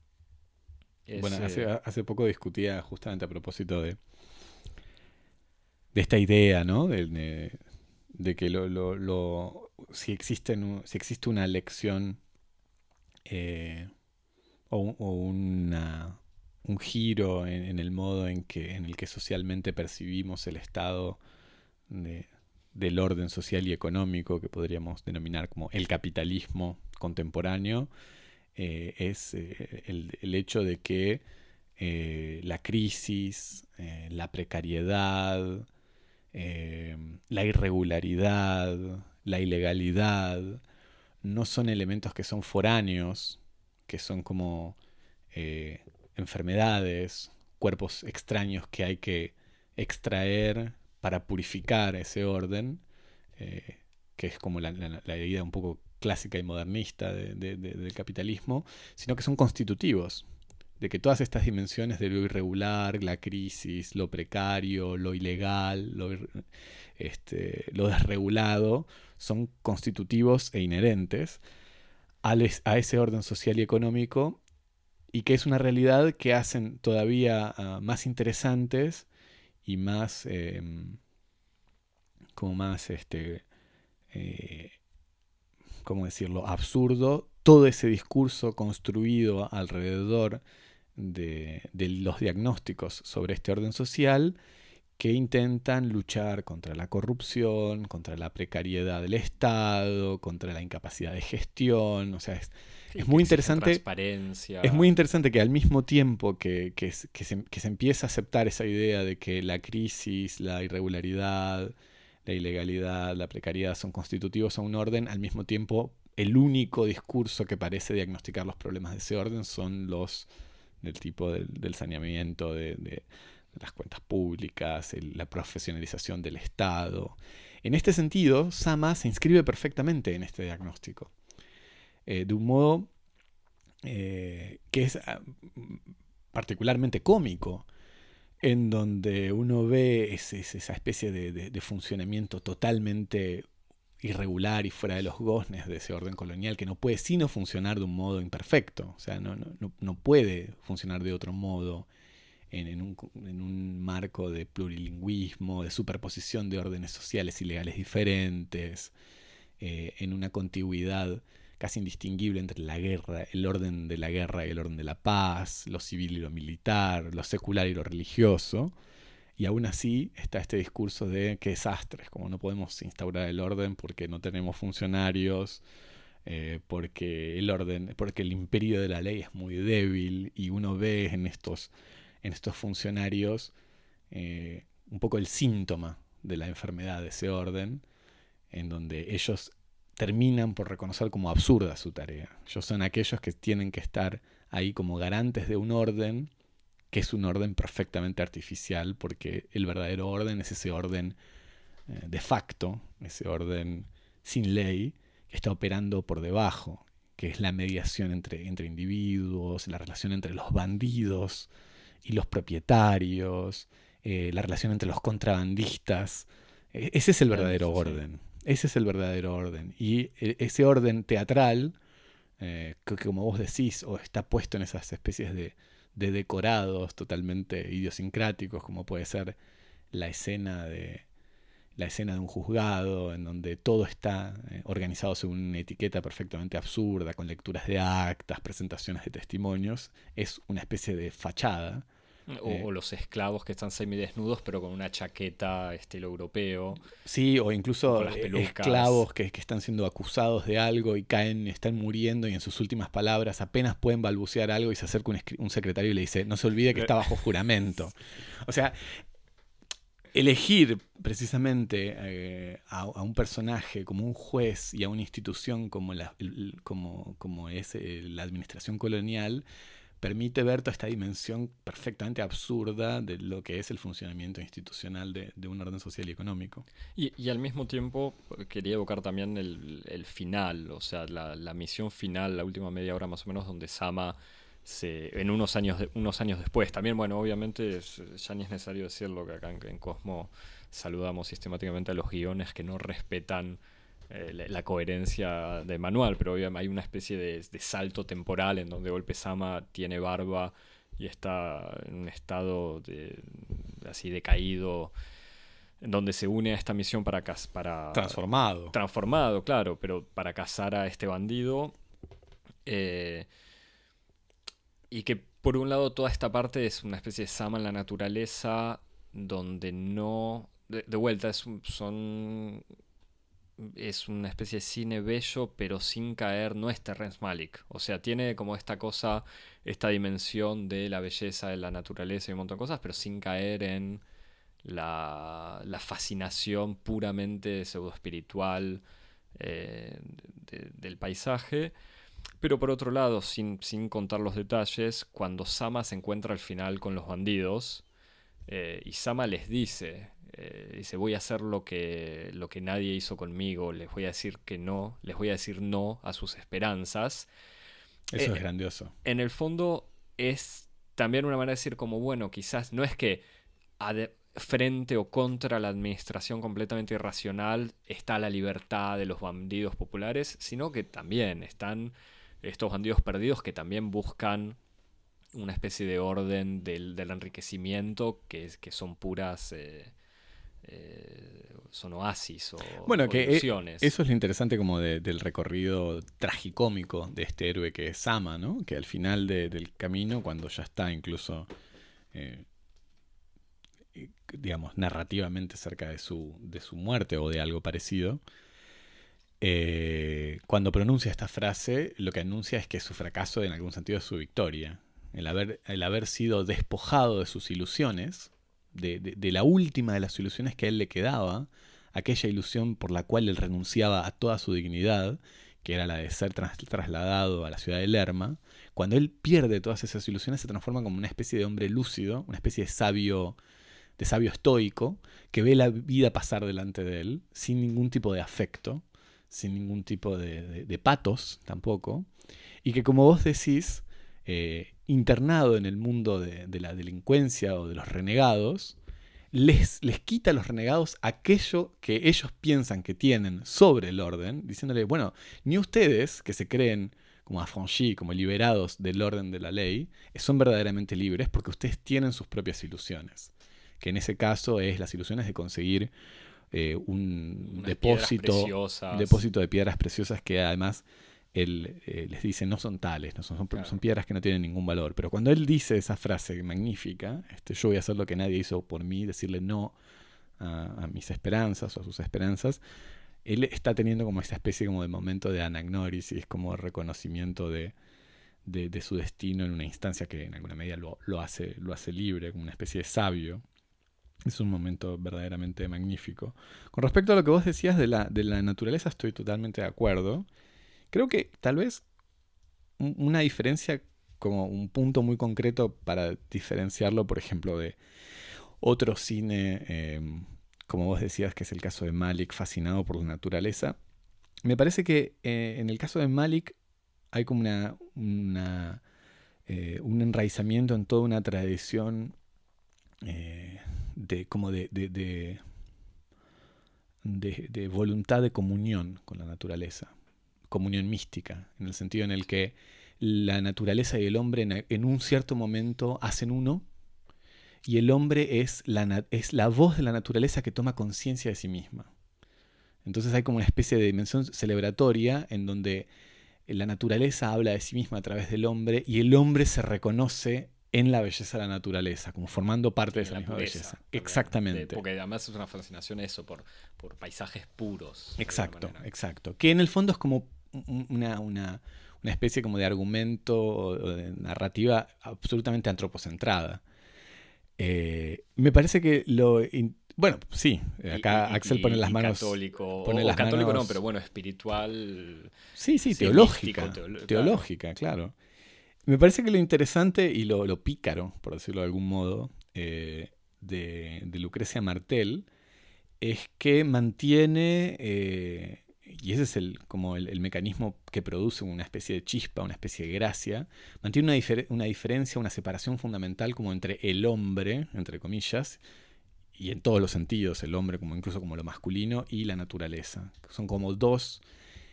Es, Bueno, eh, hace, hace poco discutía justamente a propósito de, de esta idea, ¿no? De, de- de que lo, lo- lo- si, existen, si existe una lección eh, o, un- o un giro en, el modo en, que, en el que socialmente percibimos el estado de- del orden social y económico que podríamos denominar como el capitalismo contemporáneo, eh, es eh, el, el hecho de que eh, la crisis, eh, la precariedad, eh, la irregularidad, la ilegalidad, no son elementos que son foráneos, que son como eh, enfermedades, cuerpos extraños que hay que extraer para purificar ese orden, eh, que es como la, idea un poco clásica y modernista de- de- de- del capitalismo, sino que son constitutivos, de que todas estas dimensiones de lo irregular, la crisis, lo precario, lo ilegal, lo, este, lo desregulado, son constitutivos e inherentes a ese orden social y económico y que es una realidad que hacen todavía ah, más interesantes y más em, como más este eh, ¿cómo decirlo?, absurdo todo ese discurso construido alrededor de, los diagnósticos sobre este orden social que intentan luchar contra la corrupción, contra la precariedad del Estado, contra la incapacidad de gestión. O sea, es, muy interesante. Es muy interesante que al mismo tiempo que, se, que, se, empieza a aceptar esa idea de que la crisis, la irregularidad, la ilegalidad, la precariedad son constitutivos a un orden, al mismo tiempo el único discurso que parece diagnosticar los problemas de ese orden son los del tipo del, saneamiento de, las cuentas públicas, la profesionalización del Estado. En este sentido, Sama se inscribe perfectamente en este diagnóstico, eh, de un modo eh, que es ah, particularmente cómico, en donde uno ve esa especie de, funcionamiento totalmente irregular y fuera de los goznes de ese orden colonial que no puede sino funcionar de un modo imperfecto, o sea, no, no, no puede funcionar de otro modo en, un, en, un, marco de plurilingüismo, de superposición de órdenes sociales y legales diferentes, eh, en una contigüidad casi indistinguible entre la guerra, el orden de la guerra y el orden de la paz, lo civil y lo militar, lo secular y lo religioso. Y aún así está este discurso de qué desastres, como no podemos instaurar el orden porque no tenemos funcionarios, eh, porque el orden, porque el imperio de la ley es muy débil y uno ve en estos, en estos funcionarios eh, un poco el síntoma de la enfermedad de ese orden, en donde ellos terminan por reconocer como absurda su tarea. Ellos son aquellos que tienen que estar ahí como garantes de un orden que es un orden perfectamente artificial, porque el verdadero orden es ese orden eh, de facto, ese orden sin ley, que está operando por debajo, que es la mediación entre, entre individuos, la relación entre los bandidos y los propietarios, eh, la relación entre los contrabandistas. E, ese es el verdadero orden. Ese es el verdadero orden. Y e, ese orden teatral, eh, que como vos decís, o está puesto en esas especies de, de decorados totalmente idiosincráticos, como puede ser la escena de la escena de un juzgado, en donde todo está eh, organizado según una etiqueta perfectamente absurda, con lecturas de actas, presentaciones de testimonios, es una especie de fachada eh, o, los esclavos que están semidesnudos, pero con una chaqueta estilo europeo. Sí, o incluso eh, esclavos que, que, están siendo acusados de algo y caen, están muriendo y en sus últimas palabras apenas pueden balbucear algo y se acerca un, secretario y le dice, no se olvide que está bajo juramento. O sea, elegir precisamente eh, a, un personaje como un juez y a una institución como, la, es la administración colonial permite ver toda esta dimensión perfectamente absurda de lo que es el funcionamiento institucional de, un orden social y económico. Y, al mismo tiempo quería evocar también el, final, o sea, la, misión final, la última media hora más o menos, donde Sama se, en unos años, unos años después, también, bueno, obviamente ya ni es necesario decirlo que acá en Cosmo saludamos sistemáticamente a los guiones que no respetan eh, la, coherencia de manual, pero hay una especie de, salto temporal en donde Golpe Sama tiene barba y está en un estado de, así decaído, en donde se une a esta misión para... para transformado. Transformado, claro, pero para cazar a este bandido. Eh, y que por un lado toda esta parte es una especie de Sama en la naturaleza, donde no... De, vuelta, son es una especie de cine bello, pero sin caer, no es Terrence Malick. O sea, tiene como esta cosa, esta dimensión de la belleza de la naturaleza y un montón de cosas, pero sin caer en la, fascinación puramente pseudo-espiritual eh, del paisaje. Pero por otro lado, sin, sin, contar los detalles, cuando Sama se encuentra al final con los bandidos, eh, y Sama les dice, eh, dice, voy a hacer lo que, lo que nadie hizo conmigo, les voy a decir que no, les voy a decir no a sus esperanzas. Eso es eh, grandioso. En el fondo es también una manera de decir como, bueno, quizás no es que frente o contra la administración completamente irracional está la libertad de los bandidos populares, sino que también están estos bandidos perdidos que también buscan una especie de orden del, enriquecimiento que, que son puras... Eh, eh, son oasis o Bueno, o que e- ilusiones. eso es lo interesante como de- del recorrido tragicómico de este héroe que es Sama, ¿no? Que al final de- del camino, cuando ya está incluso, eh, eh, digamos, narrativamente cerca de su, de su muerte o de algo parecido, eh, cuando pronuncia esta frase, lo que anuncia es que su fracaso en algún sentido es su victoria. El haber, el haber sido despojado de sus ilusiones, de, de- la última de las ilusiones que a él le quedaba, aquella ilusión por la cual él renunciaba a toda su dignidad, que era la de ser tras- trasladado a la ciudad de Lerma, cuando él pierde todas esas ilusiones se transforma como una especie de hombre lúcido, una especie de sabio, de sabio estoico, que ve la vida pasar delante de él, sin ningún tipo de afecto, sin ningún tipo de, de- patos tampoco, y que como vos decís, eh, internado en el mundo de, de la delincuencia o de los renegados, les, les quita a los renegados aquello que ellos piensan que tienen sobre el orden, diciéndole, bueno, ni ustedes que se creen como affranchis, como liberados del orden de la ley, son verdaderamente libres porque ustedes tienen sus propias ilusiones, que en ese caso es las ilusiones de conseguir eh, un Unas depósito, depósito de piedras preciosas que además él eh, les dice no son tales, no son, son, Claro. son piedras que no tienen ningún valor. Pero cuando él dice esa frase magnífica, este, yo voy a hacer lo que nadie hizo por mí, decirle no a, a mis esperanzas o a sus esperanzas, él está teniendo como esa especie como de momento de anagnórisis, como reconocimiento de, de, de su destino en una instancia que en alguna medida lo, lo hace, lo hace libre, como una especie de sabio. Es un momento verdaderamente magnífico. Con respecto a lo que vos decías de la, de la naturaleza, estoy totalmente de acuerdo. Creo que tal vez un- una diferencia, como un punto muy concreto para diferenciarlo, por ejemplo, de otro cine, eh, como vos decías, que es el caso de Malik, fascinado por la naturaleza. Me parece que eh, en el caso de Malik hay como una, una, eh, un enraizamiento en toda una tradición eh, de como de, de, de, voluntad de comunión con la naturaleza, comunión mística, en el sentido en el que la naturaleza y el hombre en, en un cierto momento hacen uno y el hombre es la, es la voz de la naturaleza que toma conciencia de sí misma. Entonces hay como una especie de dimensión celebratoria en donde la naturaleza habla de sí misma a través del hombre y el hombre se reconoce en la belleza de la naturaleza, como formando parte de esa la misma pureza belleza. también, Exactamente. de- porque además es una fascinación eso por, por paisajes puros. Exacto, exacto. Que en el fondo es como un- una, una- una especie como de argumento o de narrativa absolutamente antropocentrada. Eh, me parece que lo... in- bueno, sí, acá y- Axel pone las manos... Católico, pone o, las católico no, pero bueno, espiritual. Sí, sí, teológica. claro. teológica, claro. Me parece que lo interesante y lo, lo pícaro, por decirlo de algún modo, eh, de, de Lucrecia Martel es que mantiene, eh, y ese es el, como el, el mecanismo que produce una especie de chispa, una especie de gracia, mantiene una, una diferencia, una separación fundamental como entre el hombre, entre comillas, y en todos los sentidos, el hombre como incluso como lo masculino y la naturaleza. Son como dos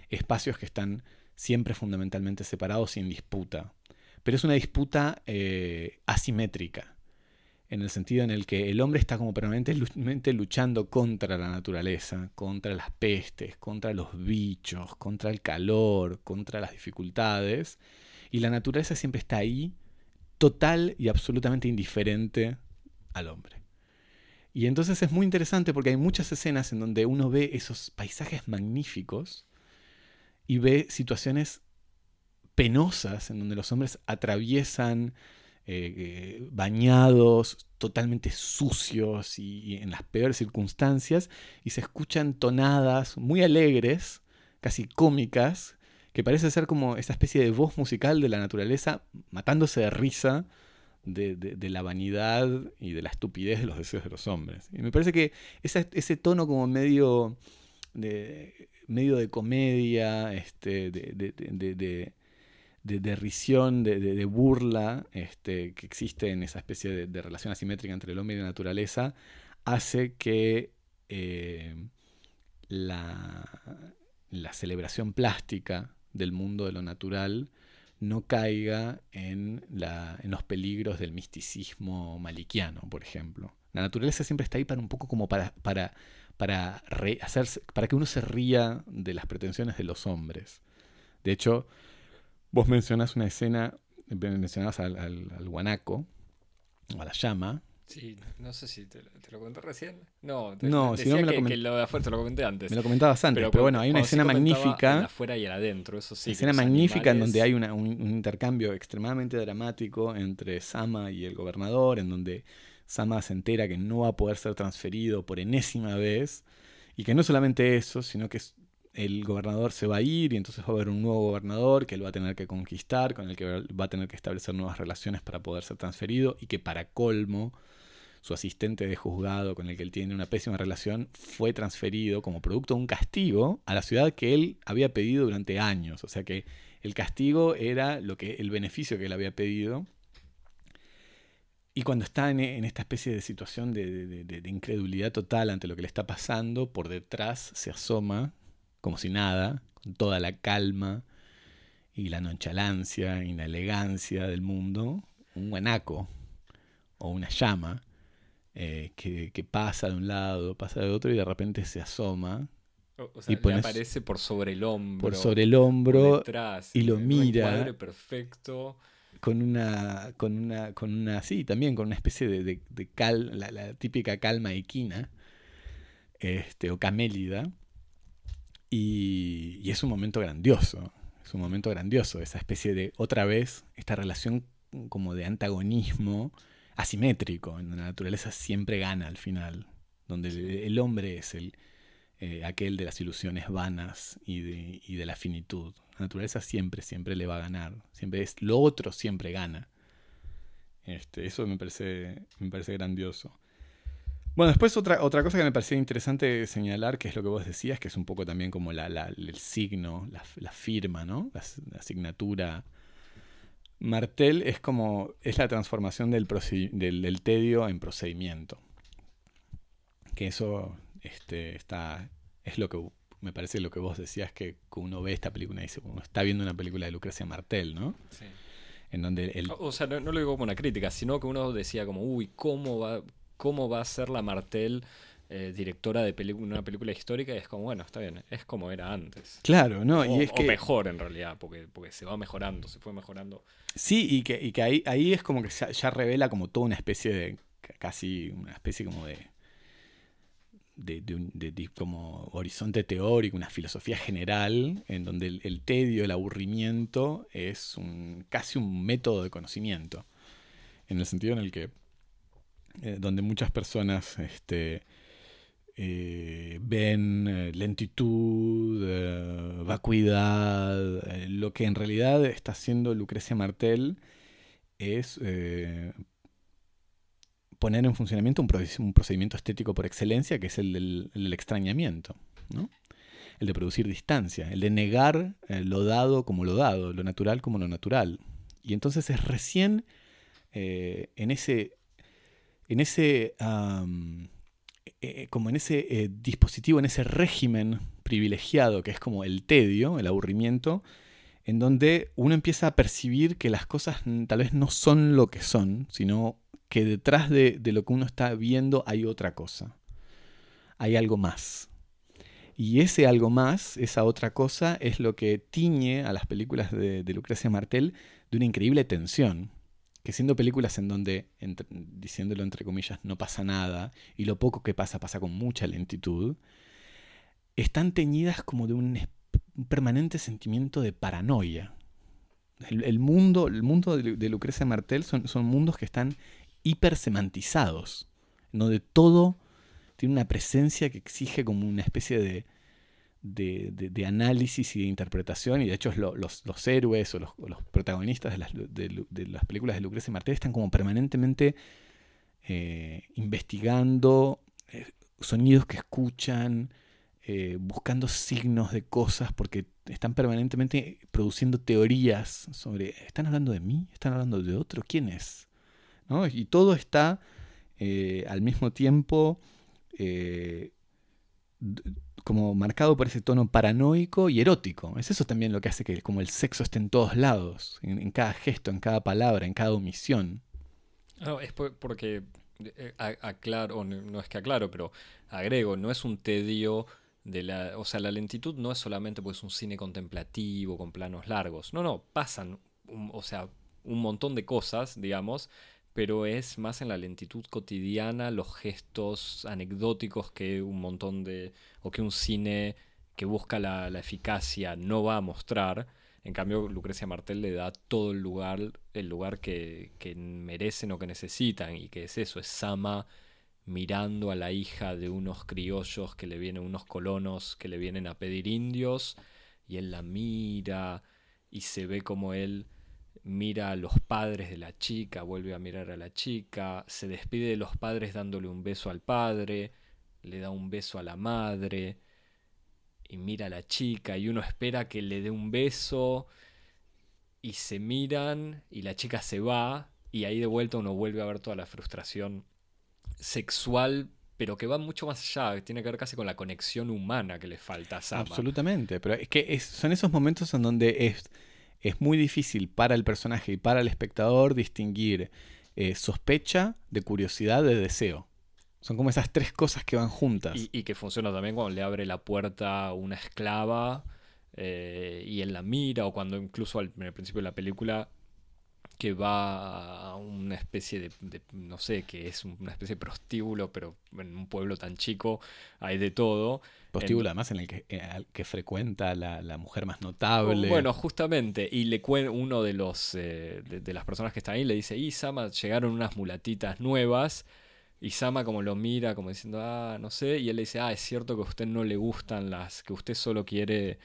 espacios que están siempre fundamentalmente separados y en disputa. Pero es una disputa eh, asimétrica, en el sentido en el que el hombre está como permanentemente luchando contra la naturaleza, contra las pestes, contra los bichos, contra el calor, contra las dificultades, y la naturaleza siempre está ahí, total y absolutamente indiferente al hombre. Y entonces es muy interesante porque hay muchas escenas en donde uno ve esos paisajes magníficos y ve situaciones penosas en donde los hombres atraviesan eh, eh, bañados, totalmente sucios y, en las peores circunstancias, y se escuchan tonadas muy alegres, casi cómicas, que parece ser como esa especie de voz musical de la naturaleza matándose de risa de, la vanidad y de la estupidez de los deseos de los hombres. Y me parece que ese tono como medio de, medio de comedia, este, de, de, de- de- de- burla este, que existe en esa especie de, relación asimétrica entre el hombre y la naturaleza, hace que eh, la, la celebración plástica del mundo de lo natural no caiga en, la, en los peligros del misticismo maliquiano, por ejemplo. La naturaleza siempre está ahí para un poco como para, para, para, hacerse, para que uno se ría de las pretensiones de los hombres. De hecho, vos mencionas una escena, mencionabas al, al, guanaco, o a la llama, Sí, no sé si te, lo comenté recién. No, no si no me lo, que, lo de afuera te lo comenté antes. Me lo comentabas antes, pero, bueno, hay una escena magnífica. afuera y el adentro, eso sí. Escena magnífica en donde hay un, un, intercambio extremadamente dramático entre Sama y el gobernador, en donde Sama se entera que no va a poder ser transferido por enésima vez. Y que no solamente eso, sino que el gobernador se va a ir y entonces va a haber un nuevo gobernador que él va a tener que conquistar, con el que va a tener que establecer nuevas relaciones para poder ser transferido y que para colmo su asistente de juzgado con el que él tiene una pésima relación, fue transferido como producto de un castigo a la ciudad que él había pedido durante años. O sea que el castigo era lo que, el beneficio que él había pedido. Y cuando está en, esta especie de situación de, de, incredulidad total ante lo que le está pasando, por detrás se asoma, como si nada, con toda la calma y la nonchalance y la elegancia del mundo, un guanaco o una llama eh, que, pasa de un lado, pasa de otro y de repente se asoma. O, sea, y aparece por sobre el hombro. Por sobre el hombro y lo mira. Un perfecto. Con una, con una, con una, sí, también con una especie de, de, cal, la, típica calma equina, este, o camélida. Y, y es un momento grandioso, es un momento grandioso, esa especie de, otra vez, esta relación como de antagonismo asimétrico, en la naturaleza siempre gana al final, donde el, hombre es el, eh, aquel de las ilusiones vanas y de, y de, la finitud. La naturaleza siempre, siempre le va a ganar, siempre es lo otro siempre gana. Este, eso me parece, me parece grandioso. Bueno, después otra, otra cosa que me parecía interesante señalar, que es lo que vos decías, que es un poco también como la, el signo, la, firma, ¿no? La, la asignatura Martel es como es la transformación del, del, tedio en procedimiento. Que eso este, está es lo que me parece lo que vos decías que, uno ve esta película y dice, uno está viendo una película de Lucrecia Martel, ¿no? Sí. En donde el... O sea, no, lo digo como una crítica, sino que uno decía como, uy, ¿cómo va, cómo va a ser la Martel eh, directora de una película histórica y es como, bueno, está bien, es como era antes. Claro, ¿no? O, y es que... mejor en realidad, porque, porque se va mejorando, se fue mejorando. Sí, y que, y que ahí, ahí es como que ya, revela como toda una especie de, casi una especie como de, de, de, como horizonte teórico, una filosofía general, en donde el, tedio, el aburrimiento es un, casi un método de conocimiento, en el sentido en el que, eh, donde muchas personas, este, eh, ven eh, lentitud, vacuidad. lo que en realidad está haciendo Lucrecia Martel es poner en funcionamiento un, procedimiento estético por excelencia, que es el del, extrañamiento, el de producir distancia, el de negar lo dado como lo dado, lo natural como lo natural. Y entonces es recién en ese, en ese eh, como en ese eh, dispositivo, en ese régimen privilegiado que es como el tedio, el aburrimiento, en donde uno empieza a percibir que las cosas tal vez no son lo que son, sino que detrás de, lo que uno está viendo hay otra cosa, hay algo más. Y ese algo más, esa otra cosa, es lo que tiñe a las películas de Lucrecia Martel de una increíble tensión que siendo películas en donde, diciéndolo entre comillas, no pasa nada, y lo poco que pasa pasa con mucha lentitud, están teñidas como de un, permanente sentimiento de paranoia. El, mundo, el mundo de, Lucrecia Martel son, son mundos que están hipersemantizados, donde todo tiene una presencia que exige como una especie de, de, análisis y de interpretación, y de hecho los, los, héroes o los, protagonistas de las, de, las, películas de Lucrecia Martel están como permanentemente eh, investigando eh, sonidos que escuchan, eh, buscando signos de cosas, porque están permanentemente produciendo teorías sobre, ¿están hablando de mí? ¿Están hablando de otro? ¿Quién es? Y todo está al mismo tiempo como marcado por ese tono paranoico y erótico. Es eso también lo que hace que como el sexo esté en todos lados, en, cada gesto, en cada palabra, en cada omisión. No, es porque eh, aclaro, no es que aclaro, pero agrego, no es un tedio de la, o sea, la lentitud no es solamente pues un cine contemplativo con planos largos. No, no, pasan, o sea, un montón de cosas, digamos, pero es más en la lentitud cotidiana, los gestos anecdóticos que un montón de, o que un cine que busca la, eficacia no va a mostrar. En cambio, Lucrecia Martel le da todo el lugar, el lugar que, que merecen o que necesitan, y que es eso, es Sama mirando a la hija de unos criollos que le vienen, unos colonos que le vienen a pedir indios, y él la mira y se ve como él mira a los padres de la chica, vuelve a mirar a la chica, se despide de los padres dándole un beso al padre, le da un beso a la madre, y mira a la chica, y uno espera que le dé un beso, y se miran, y la chica se va, y ahí de vuelta uno vuelve a ver toda la frustración sexual, pero que va mucho más allá, tiene que ver casi con la conexión humana que le falta a Sama. Absolutamente, pero es que son esos momentos en donde es, es muy difícil para el personaje y para el espectador distinguir eh, sospecha de curiosidad de deseo. Son como esas tres cosas que van juntas. Y, que funciona también cuando le abre la puerta una esclava eh, y él la mira, o cuando incluso al, principio de la película que va a una especie de, no sé, que es una especie de prostíbulo, pero en un pueblo tan chico hay de todo. Prostíbulo además en el que, eh, que frecuenta la, la, mujer más notable. Bueno, justamente, y le uno de los eh, de, las personas que están ahí le dice, y Sama, llegaron unas mulatitas nuevas. Y Sama como lo mira, como diciendo, ah, no sé, y él le dice, ah, es cierto que a usted no le gustan las, que usted solo quiere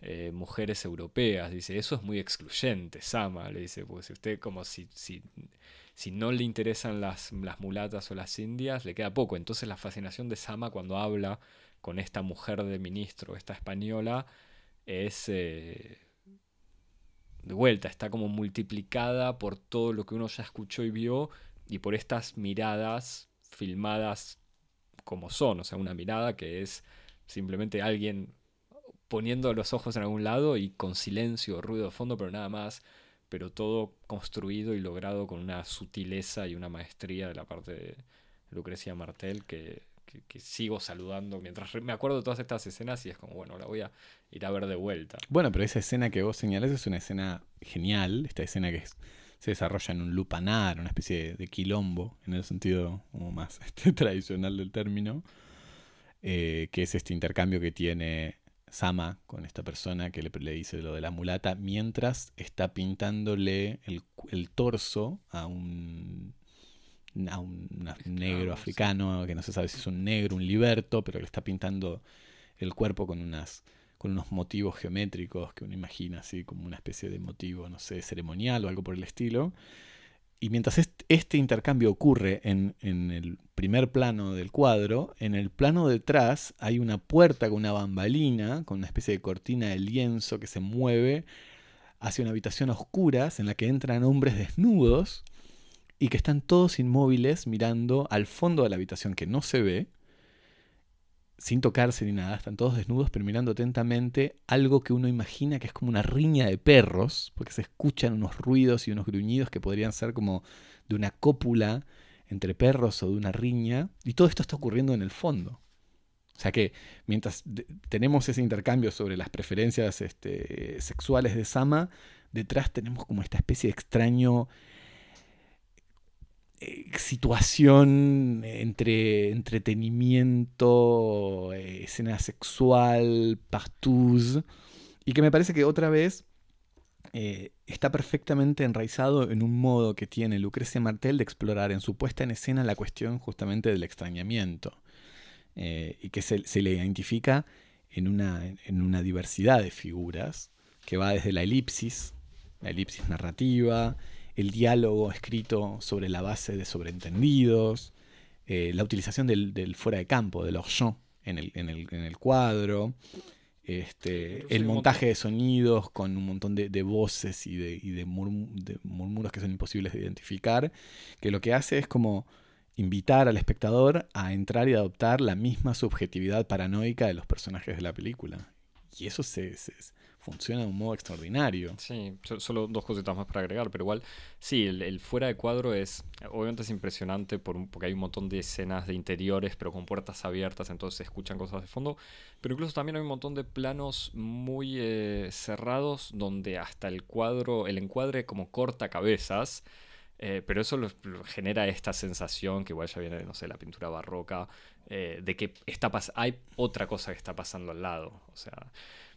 eh, mujeres europeas. Dice, eso es muy excluyente, Sama. Le dice, pues si usted como si, si, si no le interesan las, las, mulatas o las indias, le queda poco. Entonces la fascinación de Sama cuando habla con esta mujer de ministro, esta española, es... Eh, de vuelta, está como multiplicada por todo lo que uno ya escuchó y vio y por estas miradas filmadas como son, o sea, una mirada que es simplemente alguien poniendo los ojos en algún lado y con silencio, ruido de fondo, pero nada más, pero todo construido y logrado con una sutileza y una maestría de la parte de Lucrecia Martel que, sigo saludando mientras me acuerdo de todas estas escenas y es como, bueno, la voy a ir a ver de vuelta. Bueno, pero esa escena que vos señalás es una escena genial, esta escena que se desarrolla en un lupanar, una especie de, quilombo, en el sentido más este, tradicional del término, eh, que es este intercambio que tiene Sama con esta persona que le, le, dice lo de la mulata mientras está pintándole el, torso a un, a un negro africano que no se sabe si es un negro, un liberto, pero le está pintando el cuerpo con unas con unos motivos geométricos que uno imagina así como una especie de motivo, no sé, ceremonial o algo por el estilo. Y mientras este intercambio ocurre en, el primer plano del cuadro, en el plano detrás hay una puerta con una bambalina, con una especie de cortina de lienzo que se mueve hacia una habitación a oscuras en la que entran hombres desnudos y que están todos inmóviles mirando al fondo de la habitación que no se ve sin tocarse ni nada, están todos desnudos, pero atentamente algo que uno imagina que es como una riña de perros, porque se escuchan unos ruidos y unos gruñidos que podrían ser como de una cópula entre perros o de una riña, y todo esto está ocurriendo en el fondo. O sea que mientras tenemos ese intercambio sobre las preferencias este, sexuales de Sama, detrás tenemos como esta especie de extraño eh, situación entre entretenimiento, eh, escena sexual, partous, y que me parece que otra vez eh, está perfectamente enraizado en un modo que tiene Lucrecia Martel de explorar en su puesta en escena la cuestión justamente del extrañamiento, y que se, se, le identifica en una, en una diversidad de figuras, que va desde la elipsis, la elipsis narrativa, el diálogo escrito sobre la base de sobreentendidos, eh, la utilización del, fuera de campo, del hors en el, en, el, en el cuadro, este, el montaje de sonidos con un montón de, voces y, de, de, murmuros que son imposibles de identificar, que lo que hace es como invitar al espectador a entrar y adoptar la misma subjetividad paranoica de los personajes de la película. Y eso se, funciona de un modo extraordinario. Sí, so- solo dos cositas más para agregar, pero igual, sí, el, fuera de cuadro es, obviamente es impresionante por un- porque hay un montón de escenas de interiores, pero con puertas abiertas, entonces se escuchan cosas de fondo, pero incluso también hay un montón de planos muy eh, cerrados donde hasta el cuadro, el encuadre como corta cabezas, eh, pero eso genera esta sensación que igual ya viene de, no sé, la pintura barroca, eh, de que está hay otra cosa que está pasando al lado. O sea,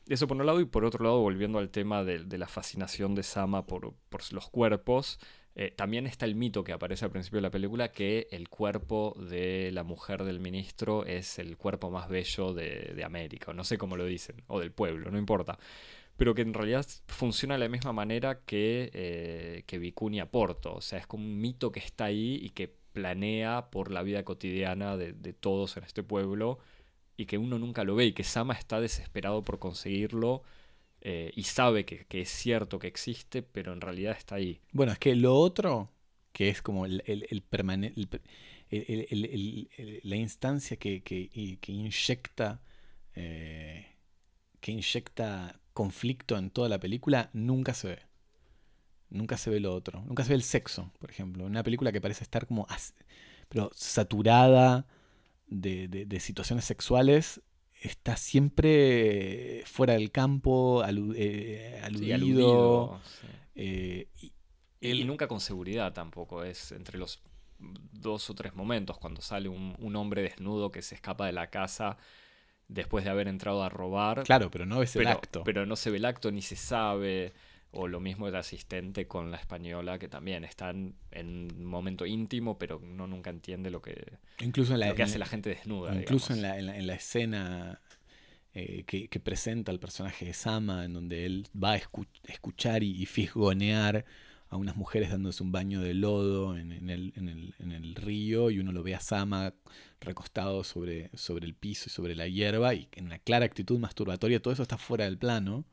eso por un lado, y por otro lado, volviendo al tema de, la fascinación de Sama por, los cuerpos, eh, también está el mito que aparece al principio de la película que el cuerpo de la mujer del ministro es el cuerpo más bello de, de América, o no sé cómo lo dicen, o del pueblo, no importa. Pero que en realidad funciona de la misma manera que, eh, que Vicuña Porto. O sea, es como un mito que está ahí y que planea por la vida cotidiana de, de todos en este pueblo y que uno nunca lo ve y que Sama está desesperado por conseguirlo eh, y sabe que, que es cierto que existe, pero en realidad está ahí. Bueno, es que lo otro, que es como el, el, el el la instancia que, que- que inyecta eh, que inyecta conflicto en toda la película, nunca se ve. Nunca se ve lo otro. Nunca se ve el sexo, por ejemplo. Una película que parece estar como pero saturada de, de- de situaciones sexuales, está siempre fuera del campo, alu- eh, Sí, aludido. sí. eh, y- Y, el- nunca con seguridad tampoco, es entre los dos o tres momentos cuando sale un, un hombre desnudo que se escapa de la casa después de haber entrado a robar. Claro, pero no ves el pero, acto. pero no se ve el acto ni se sabe. O lo mismo el asistente con la española, que también están en un momento íntimo, pero uno nunca entiende lo que, incluso en la, lo que hace la- gente desnuda. incluso en la, en la- en la escena eh, que, que presenta el personaje de Sama, en donde él va a escu- escuchar y, y fisgonear a unas mujeres dándose un baño de lodo en, en el, en el- en el río y uno lo ve a Sama recostado sobre, sobre el piso y sobre la hierba y en una clara actitud masturbatoria, todo eso está fuera del plano.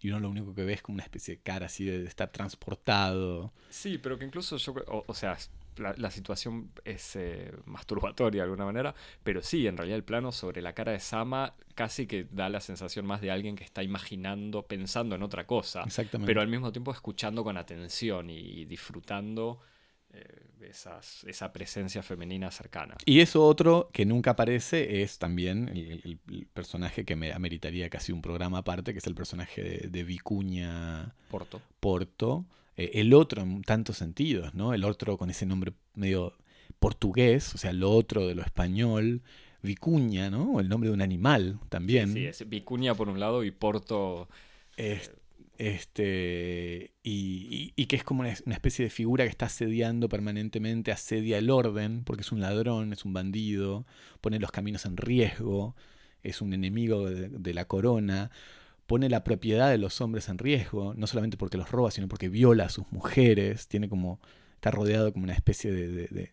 Y uno lo único que ve es como una especie de cara así de, estar transportado. Sí, pero que incluso yo, o, o sea, la, la situación es eh, masturbatoria de alguna manera, pero sí, en realidad el plano sobre la cara de Sama casi que da la sensación más de alguien que está imaginando, pensando en otra cosa, Exactamente. pero al mismo tiempo escuchando con atención y, disfrutando esas, esa presencia femenina cercana. Y eso otro que nunca aparece es también el, personaje que me ameritaría casi un programa aparte, que es el personaje de, de Vicuña Porto. Porto. Eh, el otro en tantos sentidos, ¿no? El otro con ese nombre medio portugués, o sea, lo otro de lo español. Vicuña, ¿no? El nombre de un animal también. Sí, es Vicuña por un lado y Porto... Es- este, y, y- que es como una, especie de figura que está asediando permanentemente, asedia el orden, porque es un ladrón, es un bandido, pone los caminos en riesgo, es un enemigo de, la corona, pone la propiedad de los hombres en riesgo, no solamente porque los roba, sino porque viola a sus mujeres, tiene como, está rodeado como una especie de-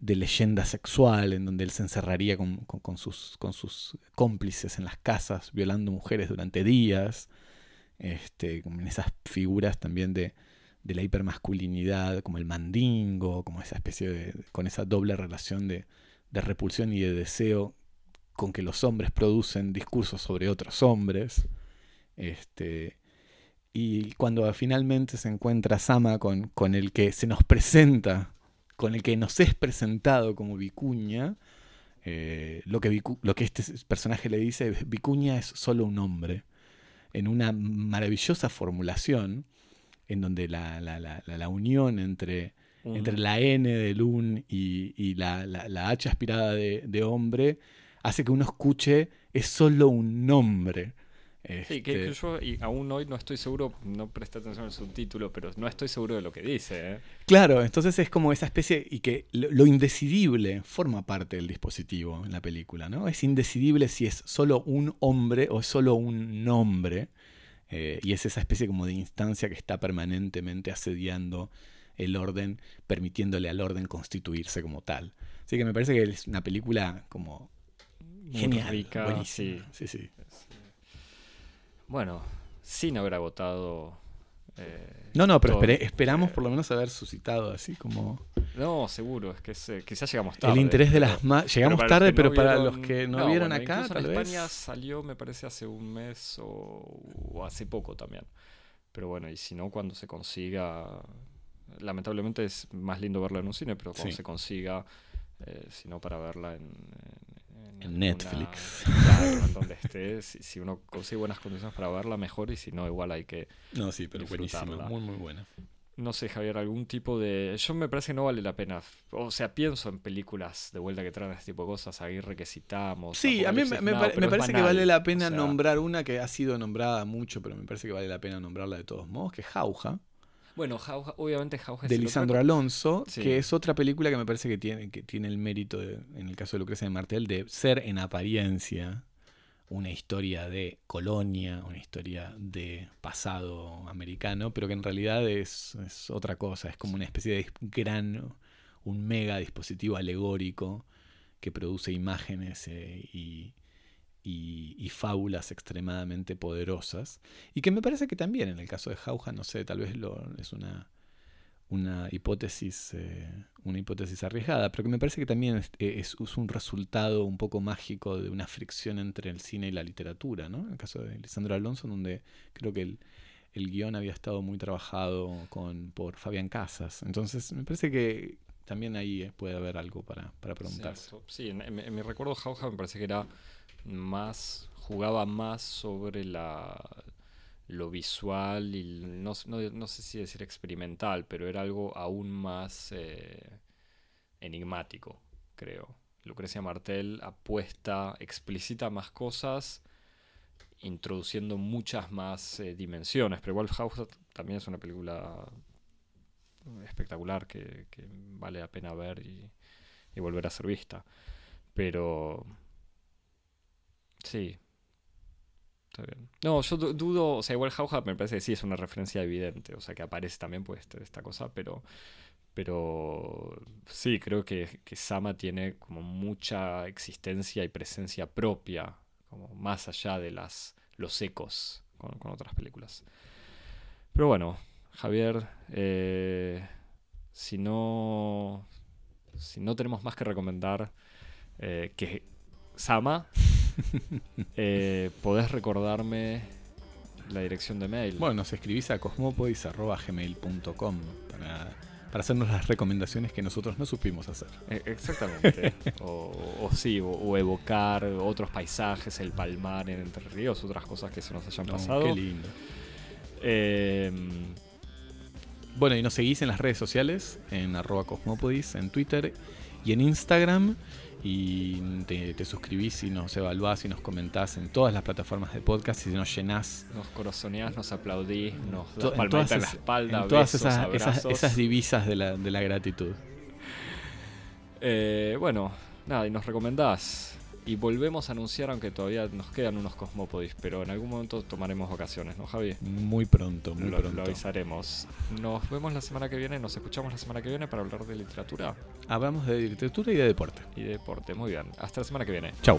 de leyenda sexual en donde él se encerraría con, con- con sus, con sus cómplices en las casas, violando mujeres durante días este, en esas figuras también de, de la hipermasculinidad, como el mandingo, como esa especie de, con esa doble relación de, de repulsión y de deseo con que los hombres producen discursos sobre otros hombres. Este, y cuando finalmente se encuentra Sama con, con el que se nos presenta, con el que nos es presentado como Vicuña, eh, lo, que lo que este personaje le dice, Vicuña es solo un hombre en una maravillosa formulación en donde la, la- la- la- unión entre, entre la N del un y, y la, la- la H aspirada de, de hombre hace que uno escuche es solo un nombre. Sí, que, que Este, yo y aún hoy no estoy seguro, no presté atención al subtítulo, pero no estoy seguro de lo que dice. ¿eh? Claro, entonces es como esa especie y que lo, lo indecidible forma parte del dispositivo en la película, ¿no? Es indecidible si es solo un hombre o es solo un nombre. eh, y es esa especie como de instancia que está permanentemente asediando el orden, permitiéndole al orden constituirse como tal. Así que me parece que es una película como genial, rica, buenísima. sí. Sí, sí. Bueno, sin haber agotado Eh, No, no, pero esperamos eh, por lo menos haber suscitado así como No, seguro, es que se- quizás llegamos tarde. el interés de las más. Llegamos para los tarde, que pero no para vieron- los que no, vieron bueno, acá, incluso tal en vez. España salió, me parece, hace un mes o, o hace poco también. Pero bueno, y si no, cuando se consiga. Lamentablemente es más lindo verla en un cine, pero cuando Sí. se consiga, eh, si no para verla en. en- En Netflix. claro, en donde esté. Si, si uno consigue buenas condiciones para verla, mejor. Y si no, igual hay que. No, sí, pero buenísima. Muy, muy buena. No sé, Javier, algún tipo de. Yo me parece que no vale la pena. O sea, pienso en películas de vuelta que traen este tipo de cosas, Aguirre que citamos. Sí, a mí me, me pare- parece que vale la pena o sea, nombrar una que ha sido nombrada mucho, pero me parece que vale la pena nombrarla de todos modos, que es Jauja, Bueno, Jauja- obviamente Jauja es de Lisandro Alonso, Sí. que es otra película que me parece que tiene, que tiene el mérito, de- en el caso de Lucrecia de Martel, de ser en apariencia una historia de colonia, una historia de pasado americano, pero que en realidad es, es otra cosa, es como una especie de gran, un mega dispositivo alegórico que produce imágenes eh, y, y- y fábulas extremadamente poderosas, y que me parece que también en el caso de Jauja, no sé, tal vez lo, es una, una hipótesis eh, una hipótesis arriesgada, pero que me parece que también es, es- es un resultado un poco mágico de una fricción entre el cine y la literatura, ¿no? En el caso de Lisandro Alonso, donde creo que el, el guion había estado muy trabajado con, por Fabián Casas. Entonces, me parece que también ahí eh, puede haber algo para, para preguntarse. Sí, en, en- en mi recuerdo Jauja me parece que era más. jugaba más sobre la lo visual y no, no, no sé si decir experimental, pero era algo aún más eh, enigmático, creo. Lucrecia Martel apuesta, explicita más cosas, introduciendo muchas más eh, dimensiones, pero igual House también es una película espectacular que, que vale la pena ver y, y volver a ser vista. Pero... Sí. Está bien. No, yo du- dudo, o sea, igual Jauja me parece que sí es una referencia evidente, o sea, que aparece también pues este- esta cosa, pero... Pero sí, creo que, que Sama tiene como mucha existencia y presencia propia, como más allá de las, los ecos con, con otras películas. Pero bueno, Javier, eh, si no si no tenemos más que recomendar eh, que Sama, eh, podés recordarme la dirección de mail. Bueno, nos escribís a cosmopodis.gmail.com para, para hacernos las recomendaciones que nosotros no supimos hacer. Eh, Exactamente. o, o sí, o, o evocar otros paisajes, el palmar en Entre Ríos, otras cosas que se nos hayan No, pasado. qué lindo. Eh, Bueno, y nos seguís en las redes sociales, en arroba cosmopodis, en Twitter y en Instagram. Y te, te suscribís y nos evaluás y nos comentás en todas las plataformas de podcast y nos llenás nos corazoneás, nos aplaudís, nos das palmadita en la espalda, en todas besos, esas, esas, esas divisas de la, de la gratitud. Eh, bueno, nada, y nos recomendás. Y volvemos a anunciar, aunque todavía nos quedan unos Cosmópodis, pero en algún momento tomaremos vacaciones, ¿no, Javi? Muy pronto, muy lo, pronto. lo avisaremos. Nos vemos la semana que viene, nos escuchamos la semana que viene para hablar de literatura Hablamos de literatura y de deporte. y de deporte. Muy bien, hasta la semana que viene. Chau.